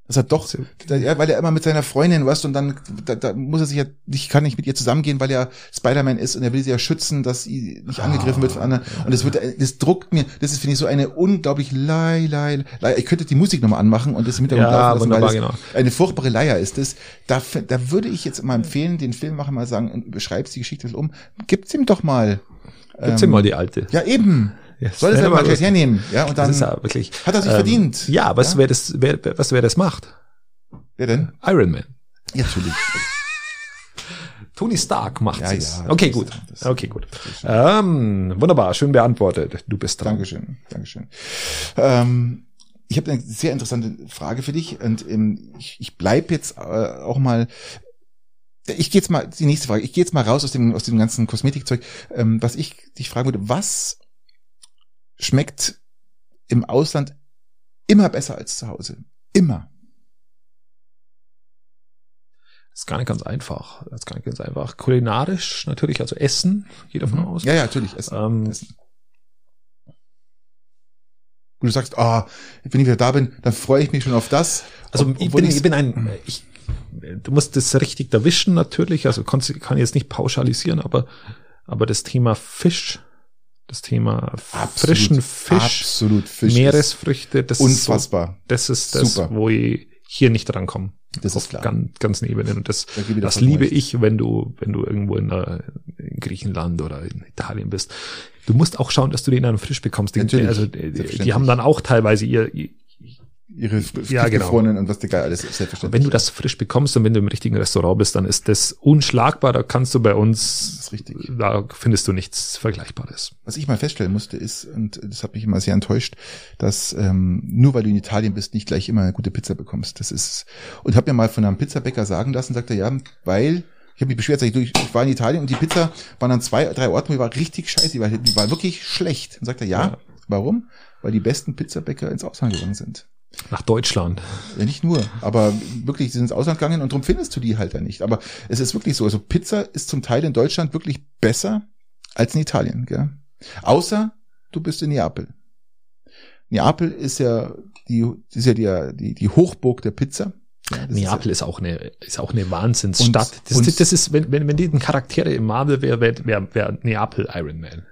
Das hat doch, weil er immer mit seiner Freundin, du, und dann da, da muss er sich ja, ich kann nicht mit ihr zusammengehen, weil er Spider-Man ist und er will sie ja schützen, dass sie nicht angegriffen wird von anderen. Und das wird, das druckt mir, das ist, finde ich, so eine unglaublich Lei, Lei, Lei. Ich könnte die Musik nochmal anmachen und das im Hintergrund Ja, laufen lassen, wunderbar, weil das genau. eine furchtbare Leier ist es. Da, da würde ich jetzt mal empfehlen, den Filmmacher mal sagen, beschreibst die Geschichte um, gibt's ihm doch mal. Gibt's ihm mal die alte. Ja, eben. Ja, Soll es ja, ja mal aber gleich das- hernehmen. Ja, und dann Das ist ja wirklich. hat er sich ähm, verdient. Ja, was Ja? wer das, wer, was wer das macht? Wer denn? Iron Man. Ja, natürlich. *laughs* Tony Stark macht Ja, es. ja, okay, gut. das- okay, gut. Ähm, wunderbar, schön beantwortet. Du bist dran. Dankeschön, Dankeschön. Ähm, ich habe eine sehr interessante Frage für dich und ähm, ich, ich bleib jetzt äh, auch mal. Ich gehe jetzt mal die nächste Frage. Ich gehe jetzt mal raus aus dem aus dem ganzen Kosmetikzeug. Ähm, was ich dich fragen würde: Was schmeckt im Ausland immer besser als zu Hause? Immer. Das ist gar nicht ganz einfach. Das ist gar nicht ganz einfach. Kulinarisch natürlich, also Essen, geht davon aus. Ja, ja, natürlich. Essen. Ähm, Essen. Du sagst, ah, wenn ich wieder da bin, dann freue ich mich schon auf das. Also Ob- ich bin, ich bin ein, ich, du musst das richtig erwischen natürlich, also kannst, kann jetzt nicht pauschalisieren, aber, aber das Thema Fisch, das Thema Absolut, frischen Fisch, absolut Fisch Meeresfrüchte, das ist so, unfassbar. das ist das, Super. wo ich hier nicht drankomme. Das ist klar. Ganz, ganz Ebenen. Und das, Da das liebe ich, wenn du, wenn du irgendwo in, äh, in Griechenland oder in Italien bist. Du musst auch schauen, dass du den dann frisch bekommst. Die, Natürlich, also, die, selbstverständlich. die haben dann auch teilweise ihr, ihr ihre Ja, genau. gefrorenen und was geil alles selbstverständlich. wenn du das frisch bekommst und wenn du im richtigen Restaurant bist, dann ist das unschlagbar. Da kannst du bei Das uns, ist richtig. da findest du nichts Vergleichbares. Was ich mal feststellen musste, ist, und das hat mich immer sehr enttäuscht, dass ähm, nur weil du in Italien bist, nicht gleich immer eine gute Pizza bekommst. Das ist und habe mir mal von einem Pizzabäcker sagen lassen, sagt er, ja, weil ich habe mich beschwert, sag ich ich war in Italien und die Pizza waren an zwei, drei Orten, die war richtig scheiße, die war, die war wirklich schlecht. Und sagt er, ja, Ja. warum? Weil die besten Pizzabäcker ins Ausland gegangen sind. Nach Deutschland. Ja, nicht nur, aber wirklich, sie sind ins Ausland gegangen und darum findest du die halt dann nicht. Aber es ist wirklich so, also Pizza ist zum Teil in Deutschland wirklich besser als in Italien, gell? Außer du bist in Neapel. Neapel ist ja die, ist ja die, die, die Hochburg der Pizza. Ja, Neapel ist ist auch eine, ist auch eine Wahnsinnsstadt. Und- das, und- das ist, wenn, wenn, wenn die ein Charaktere im Marvel wäre, wäre wär, wär Neapel Iron Man.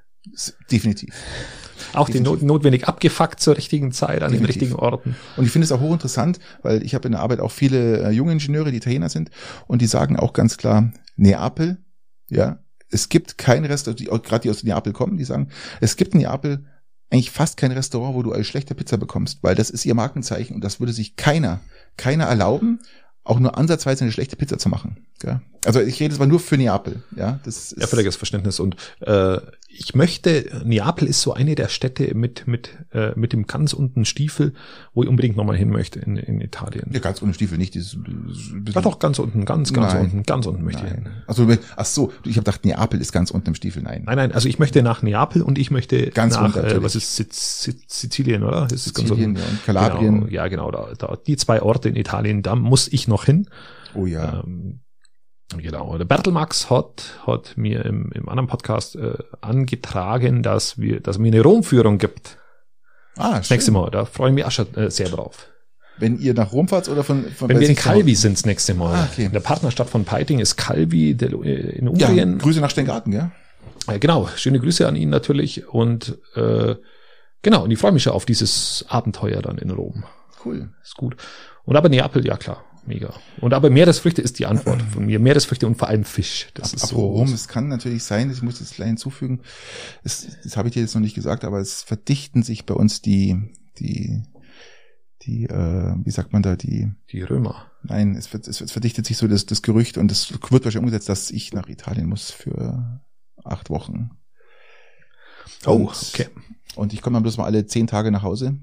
Definitiv. Auch die not, notwendig abgefuckt zur richtigen Zeit an den Definitiv. richtigen Orten. Und ich finde es auch hochinteressant, weil ich habe in der Arbeit auch viele äh, junge Ingenieure, die Italiener sind, und die sagen auch ganz klar, Neapel, ja, es gibt kein Restaurant, die, gerade die aus Neapel kommen, die sagen, es gibt in Neapel eigentlich fast kein Restaurant, wo du eine schlechte Pizza bekommst, weil das ist ihr Markenzeichen und das würde sich keiner, keiner erlauben, auch nur ansatzweise eine schlechte Pizza zu machen. Ja? Also ich rede jetzt mal nur für Neapel, ja. Das ist, Ja, völliges Verständnis. Und äh, ich möchte, Neapel ist so eine der Städte mit, mit, äh, mit dem ganz unten Stiefel, wo ich unbedingt nochmal hin möchte in, in Italien. ja, ganz ohne Stiefel nicht. Dieses, bisschen- Ja, doch, ganz unten, ganz, ganz Nein. unten, ganz unten möchte ich hin. Nein. Also, ach so, ich habe gedacht, Neapel ist ganz unten im Stiefel. Nein. Nein, nein, also ich möchte nach Neapel und ich möchte Ganz nach, runter, äh, was ist Siz Siz Sizilien, oder? Ist es ganz Sizilien unten? ja, und Kalabrien. Genau, ja, genau, da, da, die zwei Orte in Italien, da muss ich noch hin. Oh ja. Ähm, genau. Der Bertelmax hat, hat mir im, im anderen Podcast äh, angetragen, dass wir, dass mir eine Romführung gibt. ah, Das nächste Mal. Da freue ich mich auch schon äh, sehr drauf. Wenn ihr nach Rom fahrt oder von, von Wenn wir in? Calvi sind das nächste Mal. Ah, okay. In der Partnerstadt von Peiting ist Calvi der, äh, in Ja, Umbrien. Grüße nach Steingarten, ja? Äh, genau, schöne Grüße an ihn natürlich. Und äh, genau, und ich freue mich schon auf dieses Abenteuer dann in Rom. Cool. Ist gut. Und aber Neapel, ja klar, mega. Und aber Meeresfrüchte ist die Antwort *clears throat* von mir. Meeresfrüchte und vor allem Fisch. Das ist Apropos so. Rom, es kann natürlich sein, ich muss das gleich hinzufügen, es, das habe ich dir jetzt noch nicht gesagt, aber es verdichten sich bei uns die, die, die, äh, wie sagt man da, die, Die Römer. nein, es, wird, es, es verdichtet sich so das, das Gerücht und es wird wahrscheinlich umgesetzt, dass ich nach Italien muss für acht Wochen. Oh, Und- okay. Und ich komme dann bloß mal alle zehn Tage nach Hause.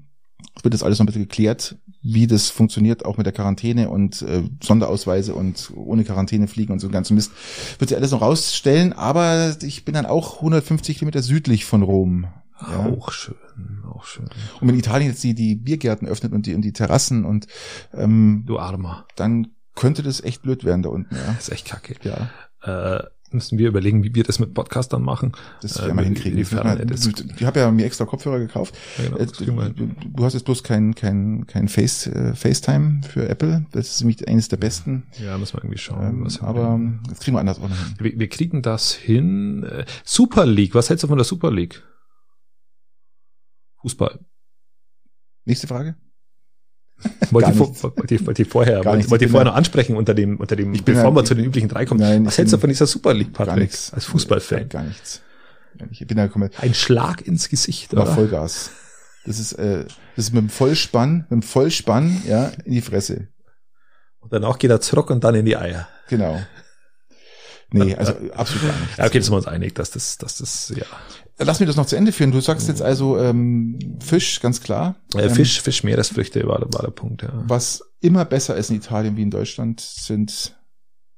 Wird das alles noch ein bisschen geklärt, wie das funktioniert, auch mit der Quarantäne und äh, Sonderausweise und ohne Quarantäne fliegen und so einen ganzen Mist. Wird sich alles noch rausstellen, aber ich bin dann auch 150 Kilometer südlich von Rom. Ja. Auch schön, auch schön. Und wenn Italien jetzt die, die Biergärten öffnet und die, und die Terrassen und ähm, Du Armer. dann könnte das echt blöd werden da unten, ja. Das ist echt kacke. Ja. Äh, müssen wir überlegen, wie wir das mit Podcastern machen. Das Äh, werden wir wie- hinkriegen. Ich habe ja mir extra Kopfhörer gekauft. Ja, genau, Äh, wir du, du hast jetzt bloß kein, kein, kein Face, äh, FaceTime für Apple. Das ist nämlich eines der besten. Ja, müssen wir irgendwie schauen. Ähm, aber das kriegen wir anders auch noch hin. wir, wir kriegen das hin. Äh, Super League, was hältst du von der Super League? Fußball. Nächste Frage. *laughs* Wollte ich, wollte ich, vorher, wollte, wollte Ich vorher noch ansprechen unter dem, unter dem, Ich bin bevor wir zu den üblichen drei kommen. Nein, was hältst du von dieser Super League, Gar Patrick, nichts. als Fußballfan? Gar nichts. Ich bin da komplett Ein Schlag ins Gesicht, oder? Vollgas. Das ist, äh, das ist mit dem Vollspann, mit dem Vollspann, ja, in die Fresse. Und danach geht er zurück und dann in die Eier. Genau. Nee, *laughs* also absolut gar nicht. Ja, okay, da sind wir uns einig, dass das, dass das, ja. Lass mich das noch zu Ende führen. Du sagst jetzt also ähm, Fisch, ganz klar. Äh, Ähm, Fisch, Fisch, Meeresfrüchte war, war der Punkt, ja. Was immer besser ist in Italien wie in Deutschland, sind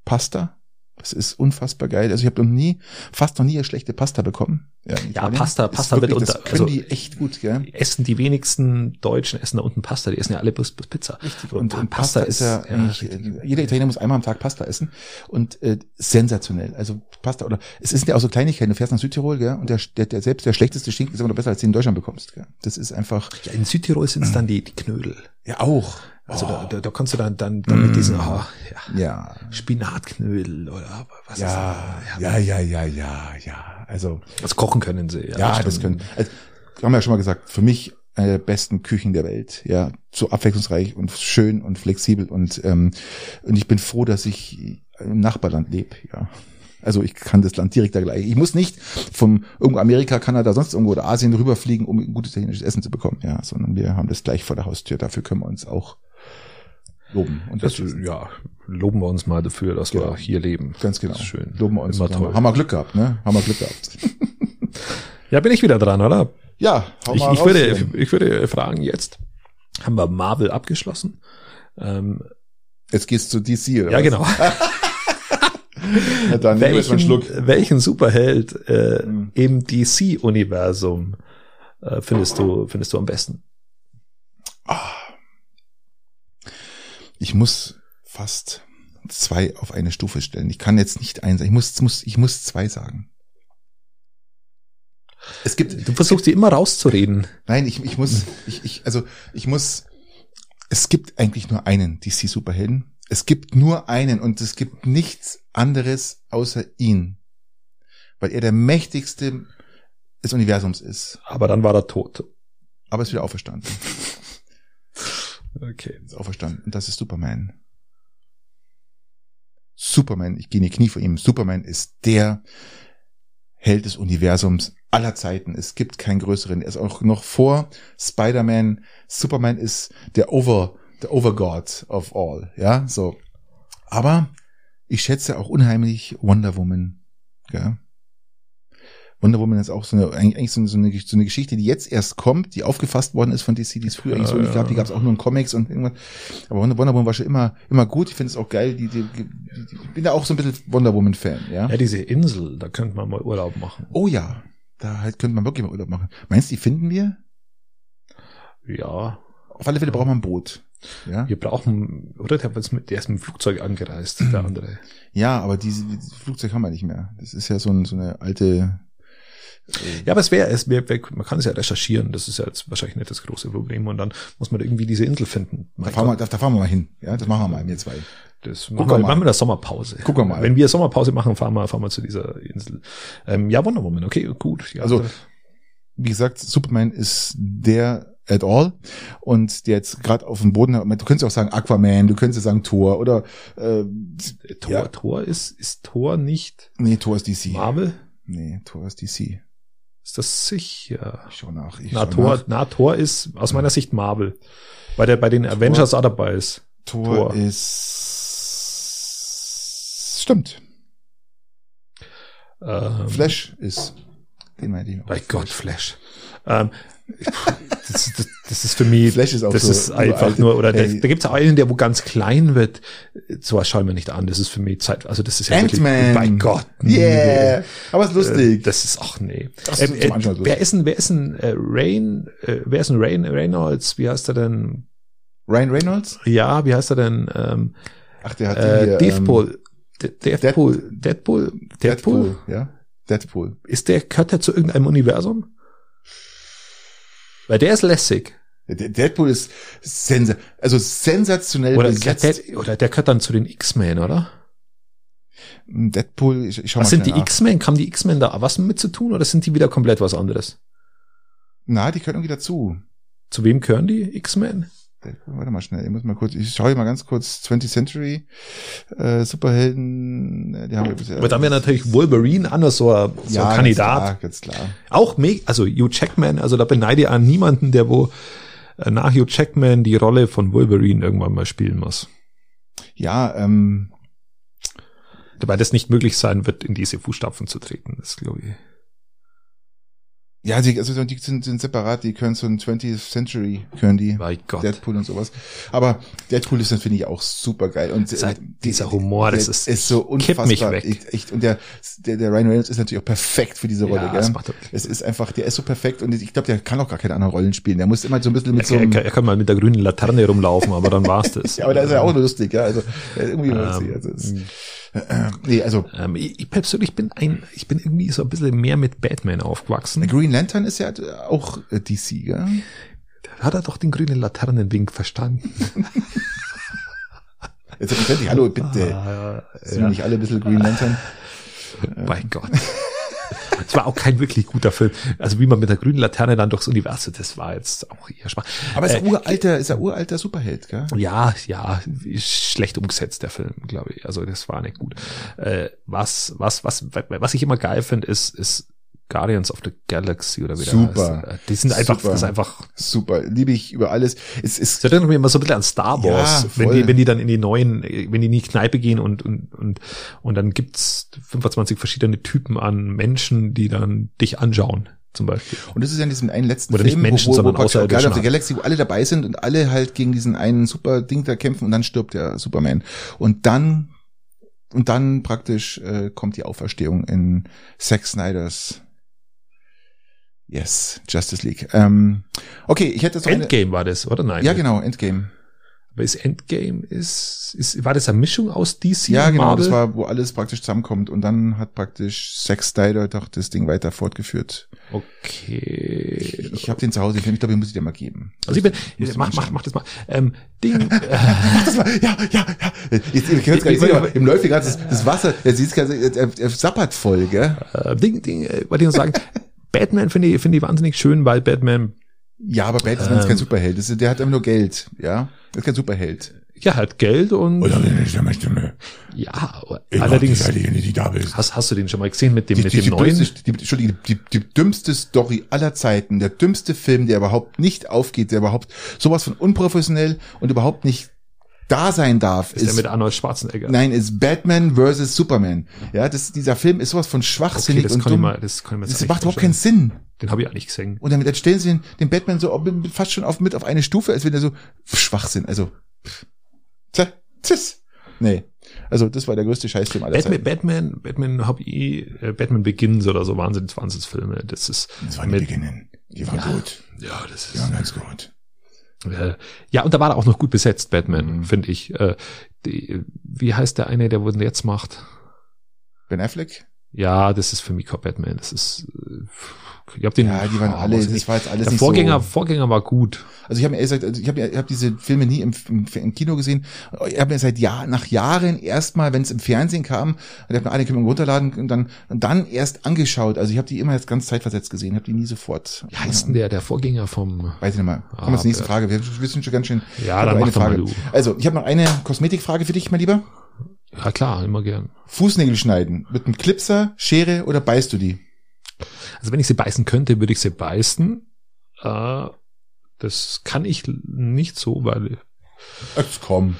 Pasta. Das ist unfassbar geil. Also ich habe noch nie, fast noch nie eine schlechte Pasta bekommen. in Italien. Pasta- Pasta wird wirklich, Das unter- können also- die echt gut, gell? Essen die wenigsten Deutschen essen da unten Pasta, die essen ja alle bloß, bloß Pizza. Richtig. Und, Und, und Pasta, ist ja, richtig. jeder Italiener muss einmal am Tag Pasta essen und äh, sensationell. Also Pasta oder es ist ja auch so Kleinigkeiten. Du fährst nach Südtirol, gell? Und der, der, der selbst der schlechteste Schinken ist immer noch besser als den in Deutschland bekommst, gell? Das ist einfach ja, in Südtirol sind es dann die, die Knödel. ja auch. Also Oh. da, da, da kannst du dann, dann, dann mit diesen, ah, ja, ja. Spinatknödel oder was Ja, ist ja, ja, ja, ja, ja. Also Das kochen können sie. Ja, ja, das stimmt. können. Also, haben wir ja schon mal gesagt. Für mich eine der besten Küchen der Welt. Ja, so abwechslungsreich und schön und flexibel und ähm, und ich bin froh, dass ich im Nachbarland lebe. Ja. Also ich kann das Land direkt da gleich. Ich muss nicht vom irgendwo Amerika, Kanada, sonst irgendwo oder Asien rüberfliegen, um gutes italienisches Essen zu bekommen. Ja, sondern wir haben das gleich vor der Haustür. Dafür können wir uns auch loben. Und Das, das, ja, loben wir uns mal dafür, dass Genau. wir hier leben. ganz genau. Das ist schön. Loben wir uns. Immer Haben toll. wir- Haben wir Glück gehabt, ne? Haben wir Glück gehabt. *laughs* Ja, bin ich wieder dran, oder? Ja, hau Ich, mal ich, raus, würde, ich würde fragen jetzt, haben wir Marvel abgeschlossen? Ähm, Jetzt gehst du DC, oder ja, was? genau. *laughs* Ja, dann mal einen welchen, Schluck. welchen Superheld äh, Hm. im DC-Universum äh, findest du findest du am besten? Ich muss fast zwei auf eine Stufe stellen. Ich kann jetzt nicht eins, ich muss, muss, ich muss zwei sagen. Es gibt, Du versuchst die immer rauszureden. nein, ich, ich muss, ich, ich, also, ich muss, es gibt eigentlich nur einen DC-Superhelden. Es gibt nur einen und es gibt nichts anderes außer ihn. Weil er der mächtigste des Universums ist. Aber dann war er tot. Aber ist wieder auferstanden. Okay. ist auferstanden. Und das ist Superman. Superman, ich gehe in die Knie vor ihm. Superman ist der Held des Universums aller Zeiten. Es gibt keinen größeren. Er ist auch noch vor Spider-Man. Superman ist der Over, der Overgod of all. Ja, so. Aber ich schätze auch unheimlich Wonder Woman. Ja. Wonder Woman ist auch so eine, eigentlich so eine, so eine, Geschichte, die jetzt erst kommt, die aufgefasst worden ist von DC, die es früher Ja, eigentlich so nicht ja. gab, die gab es auch nur in Comics und irgendwas. Aber Wonder, Wonder Woman war schon immer, immer gut. Ich finde es auch geil. Die, die, die, ich bin da auch so ein bisschen Wonder Woman Fan, ja. Ja, diese Insel, da könnte man mal Urlaub machen. Oh ja, da halt könnte man wirklich mal Urlaub machen. Meinst du, die finden wir? Ja, Auf alle Fälle braucht man ein Boot. Ja, wir brauchen, oder der, ist mit, der ist mit dem Flugzeug angereist, der *clears throat* andere. ja aber diese, dieses Flugzeug haben wir nicht mehr. Das ist ja so, ein, so eine alte. Ja, aber es wäre, es wär, wär, man kann es ja recherchieren, das ist ja jetzt wahrscheinlich nicht das große Problem und dann muss man irgendwie diese Insel finden. Da fahren, wir, da, da fahren wir mal hin. Ja, das machen wir mal, wir zwei. das machen wir wir, mal. machen wir das Sommerpause. Gucken wir mal. Wenn wir Sommerpause machen, fahren wir, fahren wir zu dieser Insel. Ähm, ja, Wonder Woman, okay, gut. Ja, Also, Wie gesagt, Superman ist der at all und der jetzt gerade auf dem Boden, du könntest auch sagen Aquaman, du könntest sagen Thor oder äh, Thor, ja. Thor ist, ist Thor nicht nee, Thor ist DC. Marvel? Nee, Thor ist DC. Ist das sicher? Ich schau nach. Ich Na, Thor, na, Thor ist aus meiner Sicht Marvel. Weil der bei den Avengers auch dabei ist. Thor, Thor. ist stimmt. Ähm, Flash ist den meinte ich noch. Bei Gott, Flash. Ähm, das, das, das ist für mich, Flash ist auch das so ist einfach alte- nur, oder Hey. da, da gibt es auch einen, der wo ganz klein wird. Sowas schauen wir nicht an. Das ist für mich Zeit. Also das ist ja wirklich-. Bei Gott. Yeah. Aber ist Äh, lustig. Das ist auch nee. Das Ähm, ist äh, lustig. wer ist denn, wer ist denn äh, Rain, äh, wer ist denn Rain, Reynolds? Wie heißt er denn? Ryan Reynolds? Ja, wie heißt er denn? Ähm, Ach, der hat äh, hier, Deadpool. De- Deadpool, Deadpool, Deadpool, Deadpool, ja. Deadpool. Ist der, gehört der zu irgendeinem Universum? Weil der ist lässig. Der Deadpool ist sensa also sensationell Oder, besetzt. der, oder der gehört dann zu den X-Men, oder? Deadpool, ich, ich schau Was mal sind die. X-Men? Haben die X-Men da was mit zu tun oder sind die wieder komplett was anderes? Na, die gehören irgendwie dazu. Zu wem gehören die X-Men? Warte mal schnell, ich muss mal kurz, ich schaue hier mal ganz kurz 20th Century äh, Superhelden, äh, die haben wir. Aber dann wäre natürlich Wolverine anders so ein, so ein ganz Kandidat. Klar, ganz klar. Auch me also Hugh Jackman, also da beneide ich an niemanden, der wo äh, nach Hugh Jackman die Rolle von Wolverine irgendwann mal spielen muss. Ja, ähm, Dabei das nicht möglich sein wird, in diese Fußstapfen zu treten. Das glaube ich. Ja, die, also die sind, sind separat, die können so ein 20th Century, können die. Mein Gott. Deadpool und sowas. Aber Deadpool ist dann finde ich auch super geil und Das äh, dieser Humor, das der ist- ist so unfassbar. mich weg. Echt, echt. Und der, der der Ryan Reynolds ist natürlich auch perfekt für diese Rolle, Ja, gell? das macht er. Es ist einfach, der ist so perfekt und ich glaube, der kann auch gar keine anderen Rollen spielen. Der muss immer so ein bisschen mit so Er, einem, er, kann mal mit der grünen Laterne rumlaufen, aber dann war's das. *laughs* ja, aber da ist er auch lustig, ja, also irgendwie Ähm, lustig. Also, äh, *clears throat* nee, also Ähm, ich, ich persönlich bin ein, ich bin irgendwie so ein bisschen mehr mit Batman aufgewachsen. Green Lantern ist ja auch äh, DC, gell? Hat er doch den grünen Laternenwink verstanden? *laughs* Selbstverständlich, hallo, bitte. Ah, Sind wir nicht alle ein bisschen Green Lantern? Mein Gott. *laughs* Es war auch kein wirklich guter Film. Also wie man mit der grünen Laterne dann durchs Universum, das war jetzt auch eher schwach. Aber ist Äh, uralter, ist ein uralter Superheld, gell? Ja, ja, schlecht umgesetzt, der Film, glaube ich. Also das war nicht gut. Äh, was, was, was, was ich immer geil finde, ist, ist Guardians of the Galaxy oder wie der Super. heißt. Äh, Die sind einfach, Super. das ist einfach, Super, liebe ich über alles. Es ist das erinnert mich immer so ein bisschen an Star Wars, Ja, wenn die, wenn die dann in die neuen, wenn die in die Kneipe gehen und, und, und, und dann gibt's 25 verschiedene Typen an Menschen, die dann dich anschauen, zum Beispiel. Und das ist ja in diesem einen letzten Oder nicht Film, Menschen, wo, wo, wo Guardians of the. Galaxy, wo alle dabei sind und alle halt gegen diesen einen super Ding da kämpfen und dann stirbt der Superman. Und dann, und dann praktisch äh, kommt die Auferstehung in Zack Snyders Yes, Justice League. Ähm, okay, ich hätte jetzt noch eine, Endgame war das, oder nein? Ja, genau, Endgame. Aber ist Endgame, ist, ist, war das eine Mischung aus DC Ja, genau, Marvel? das war, wo alles praktisch zusammenkommt und dann hat praktisch Zack Snyder doch das Ding weiter fortgeführt. Okay. Ich, ich habe den zu Hause, den ich glaube, ich muss ich dir mal geben. Also ich bin, du mach, mach, mach das mal. Ähm, Ding, *laughs* äh, Mach das mal, ja, ja, ja. Jetzt, ihr könnt's gar nicht sehen, aber im läuft gerade das, das Wasser, er sieht er, er, er sappert voll, gell? äh, Ding, Ding, äh, wollte ich noch sagen, Batman finde ich, finde ich wahnsinnig schön, weil Batman, Ja, aber Batman ist Ähm. kein Superheld. Das ist, der hat immer nur Geld, ja? Er ist kein Superheld. ja, hat Geld und, deine Stimme, Stimme. ja, Ich allerdings, dich, diejenige, die da bist. hast, hast du den schon mal gesehen mit dem, Die, mit die, dem die, neuen? dümmste, die, Entschuldigung, die, die dümmste Story aller Zeiten, der dümmste Film, der überhaupt nicht aufgeht, der überhaupt sowas von unprofessionell und überhaupt nicht da sein darf, ist der mit Arnold Schwarzenegger? Nein, ist Batman vs. Superman. Ja, das, dieser Film ist sowas von okay, schwachsinnig das und kann ich dumm. mal, das kann ich mir jetzt das macht überhaupt keinen Sinn. Den habe ich auch nicht gesehen. Und damit stellen sie den, den Batman so fast schon auf, mit auf eine Stufe, als wenn er so Schwachsinn, also pff. Tschüss. Nee. Also das war der größte Scheißfilm aller Batman, Zeiten. Batman, Batman habe ich, äh, Batman Begins oder so Wahnsinns Wahnsinnsfilme. Das ist Das waren die Beginnen. Die waren gut. ja, das Die waren ganz gut. Äh, ja, und da war er auch noch gut besetzt, Batman, Mhm. finde ich. Äh, die, wie heißt der eine, der wurden jetzt macht? Ben Affleck? Ja, das ist für mich kein Batman. Das ist, äh, ich habe den. Ja, die waren oh, alle, weiß das war jetzt alles der nicht Vorgänger, so. Vorgänger war gut. Also ich habe mir ehrlich gesagt, also ich habe ich hab diese Filme nie im, im, im Kino gesehen. Ich habe mir seit Jahr, nach Jahren erstmal, wenn es im Fernsehen kam, und ich habe mir eine können wir runterladen und dann und dann erst angeschaut. Also ich habe die immer jetzt ganz zeitversetzt gesehen, habe die nie sofort. Wie heißt denn der, der Vorgänger vom, Weiß ich nicht mal. Kommen wir Ah, zur nächsten. Frage. Wir, sind schon ganz schön. Ja, dann mach doch mal Frage. du. Also, ich habe noch eine Kosmetikfrage für dich, mein Lieber. Ja klar, immer gern. Fußnägel schneiden. Mit einem Clipser, Schere oder beißt du die? Also wenn ich sie beißen könnte, würde ich sie beißen. Äh, das kann ich nicht so, weil, Jetzt komm.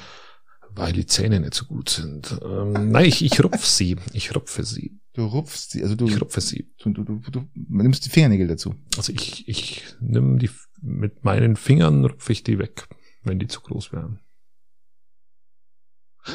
weil die Zähne nicht so gut sind. Ähm, nein, ich, ich rupf sie. Ich rupfe sie. Du rupfst sie, also du, Ich rupfe sie. du, du, du, du nimmst die Fingernägel dazu. Also ich, ich nimm die, mit meinen Fingern rupfe ich die weg, wenn die zu groß wären.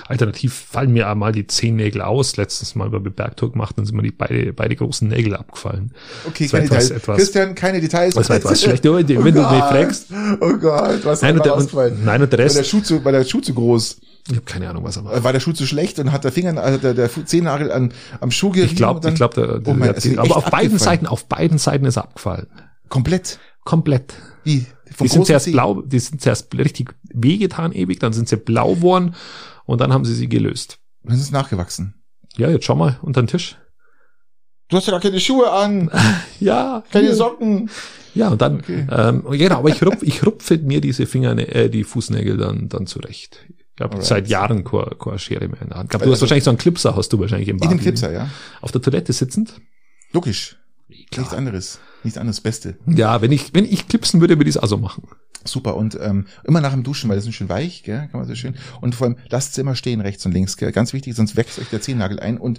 Alternativ fallen mir einmal die Zehennägel aus. Letztens mal bei Bergtour gemacht, dann sind mir die beide, beide großen Nägel abgefallen. Okay, war keine etwas- Details. etwas- Christian, keine Details. Das war etwas schlecht, wenn du mich fragst. Oh Gott, was Nein, der, ausgefallen? und, nein, und der Weil der Rest, Schuh zu, weil der Schuh zu groß. Ich habe keine Ahnung, was er macht. Äh, War der Schuh zu schlecht und hat der Finger, also der, der Zehennagel an, am Schuh gerieben? Ich glaube, ich glaube, der, der, Oh mein, der aber auf beiden abgefallen. Seiten, auf beiden Seiten ist er abgefallen. Komplett. Komplett. Wie? Vom Die sind zuerst blau, die sind zuerst richtig wehgetan ewig, dann sind sie blau geworden und dann haben sie sie gelöst. Dann ist es nachgewachsen. Ja, jetzt schau mal unter den Tisch. Du hast ja gar keine Schuhe an, *laughs* Ja, keine hier. Socken. Ja, und dann, Okay. ähm, genau, aber ich, rupf, ich rupfe mir diese Finger, äh, die Fußnägel dann, dann zurecht. Ich habe seit Jahren keine, keine Schere mehr in der Hand. Ich glaub, du hast wahrscheinlich so einen Clipser, hast du wahrscheinlich im In Bad. dem Clipser, ja. Auf der Toilette sitzend. Logisch. Nichts Klar. anderes. Nichts anderes. Beste. Ja, wenn ich, wenn ich clipsen würde, würde ich es also machen. Super. Und ähm, immer nach dem Duschen, weil das ist schön weich, gell? Kann man so schön. Und vor allem lasst sie immer stehen, rechts und links, gell? Ganz wichtig, sonst wächst euch der Zehennagel ein und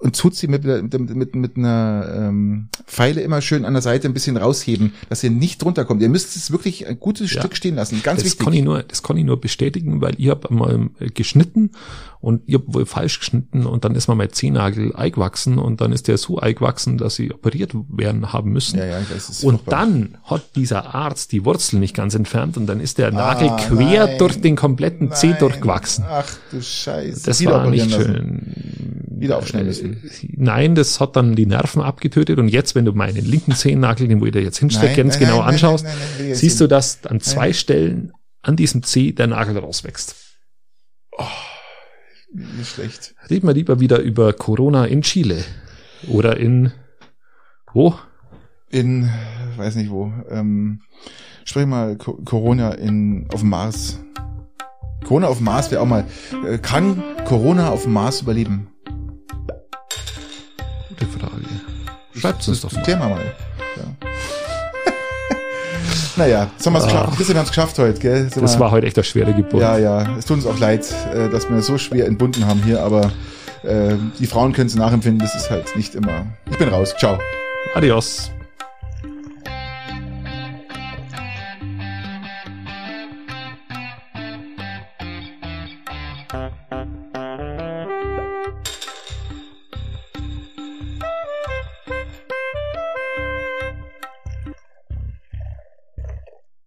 und tut sie mit, mit, mit, mit einer ähm, Pfeile immer schön an der Seite ein bisschen rausheben, dass ihr nicht drunter kommt. Ihr müsst es wirklich ein gutes Ja. Stück stehen lassen. Ganz das wichtig. kann ich nur, das kann ich nur bestätigen, weil ich habe einmal äh, geschnitten und ich habe wohl falsch geschnitten und dann ist mir mein Zehennagel eingewachsen und dann ist der so eingewachsen, dass sie operiert werden haben müssen. ja, ja, das ist Und furchtbar. dann hat dieser Arzt die Wurzel nicht ganz entfernt und dann ist der Nagel Ah, quer nein. durch den kompletten Zeh durchgewachsen. Ach du Scheiße. Das Wieder war nicht operieren lassen. Wieder aufschneiden müssen. Äh, Nein, das hat dann die Nerven abgetötet und jetzt, wenn du meinen linken Zehennagel, den wo ich da jetzt hinstecke, ganz nein, genau nein, anschaust, nein, siehst du, dass an zwei Stellen an diesem Zeh der Nagel rauswächst. Nicht schlecht. Reden wir lieber wieder über Corona in Chile oder in wo? In, weiß nicht wo, ähm, sprich mal Co Corona in, auf dem Mars. Corona auf dem Mars wäre auch mal, äh, kann Corona auf dem Mars überleben? Gute Frage. Schreibt uns doch mal. Klär mal. Ja. *laughs* naja, jetzt haben wir es geschafft. Bisschen, wir haben es geschafft heute, gell? Sind Ah. Das war heute echt eine schwere Geburt. Ja, ja, es tut uns auch leid, äh, dass wir so schwer entbunden haben hier, aber äh, die Frauen können es nachempfinden, das ist halt nicht immer. Ich bin raus. Ciao. Adios.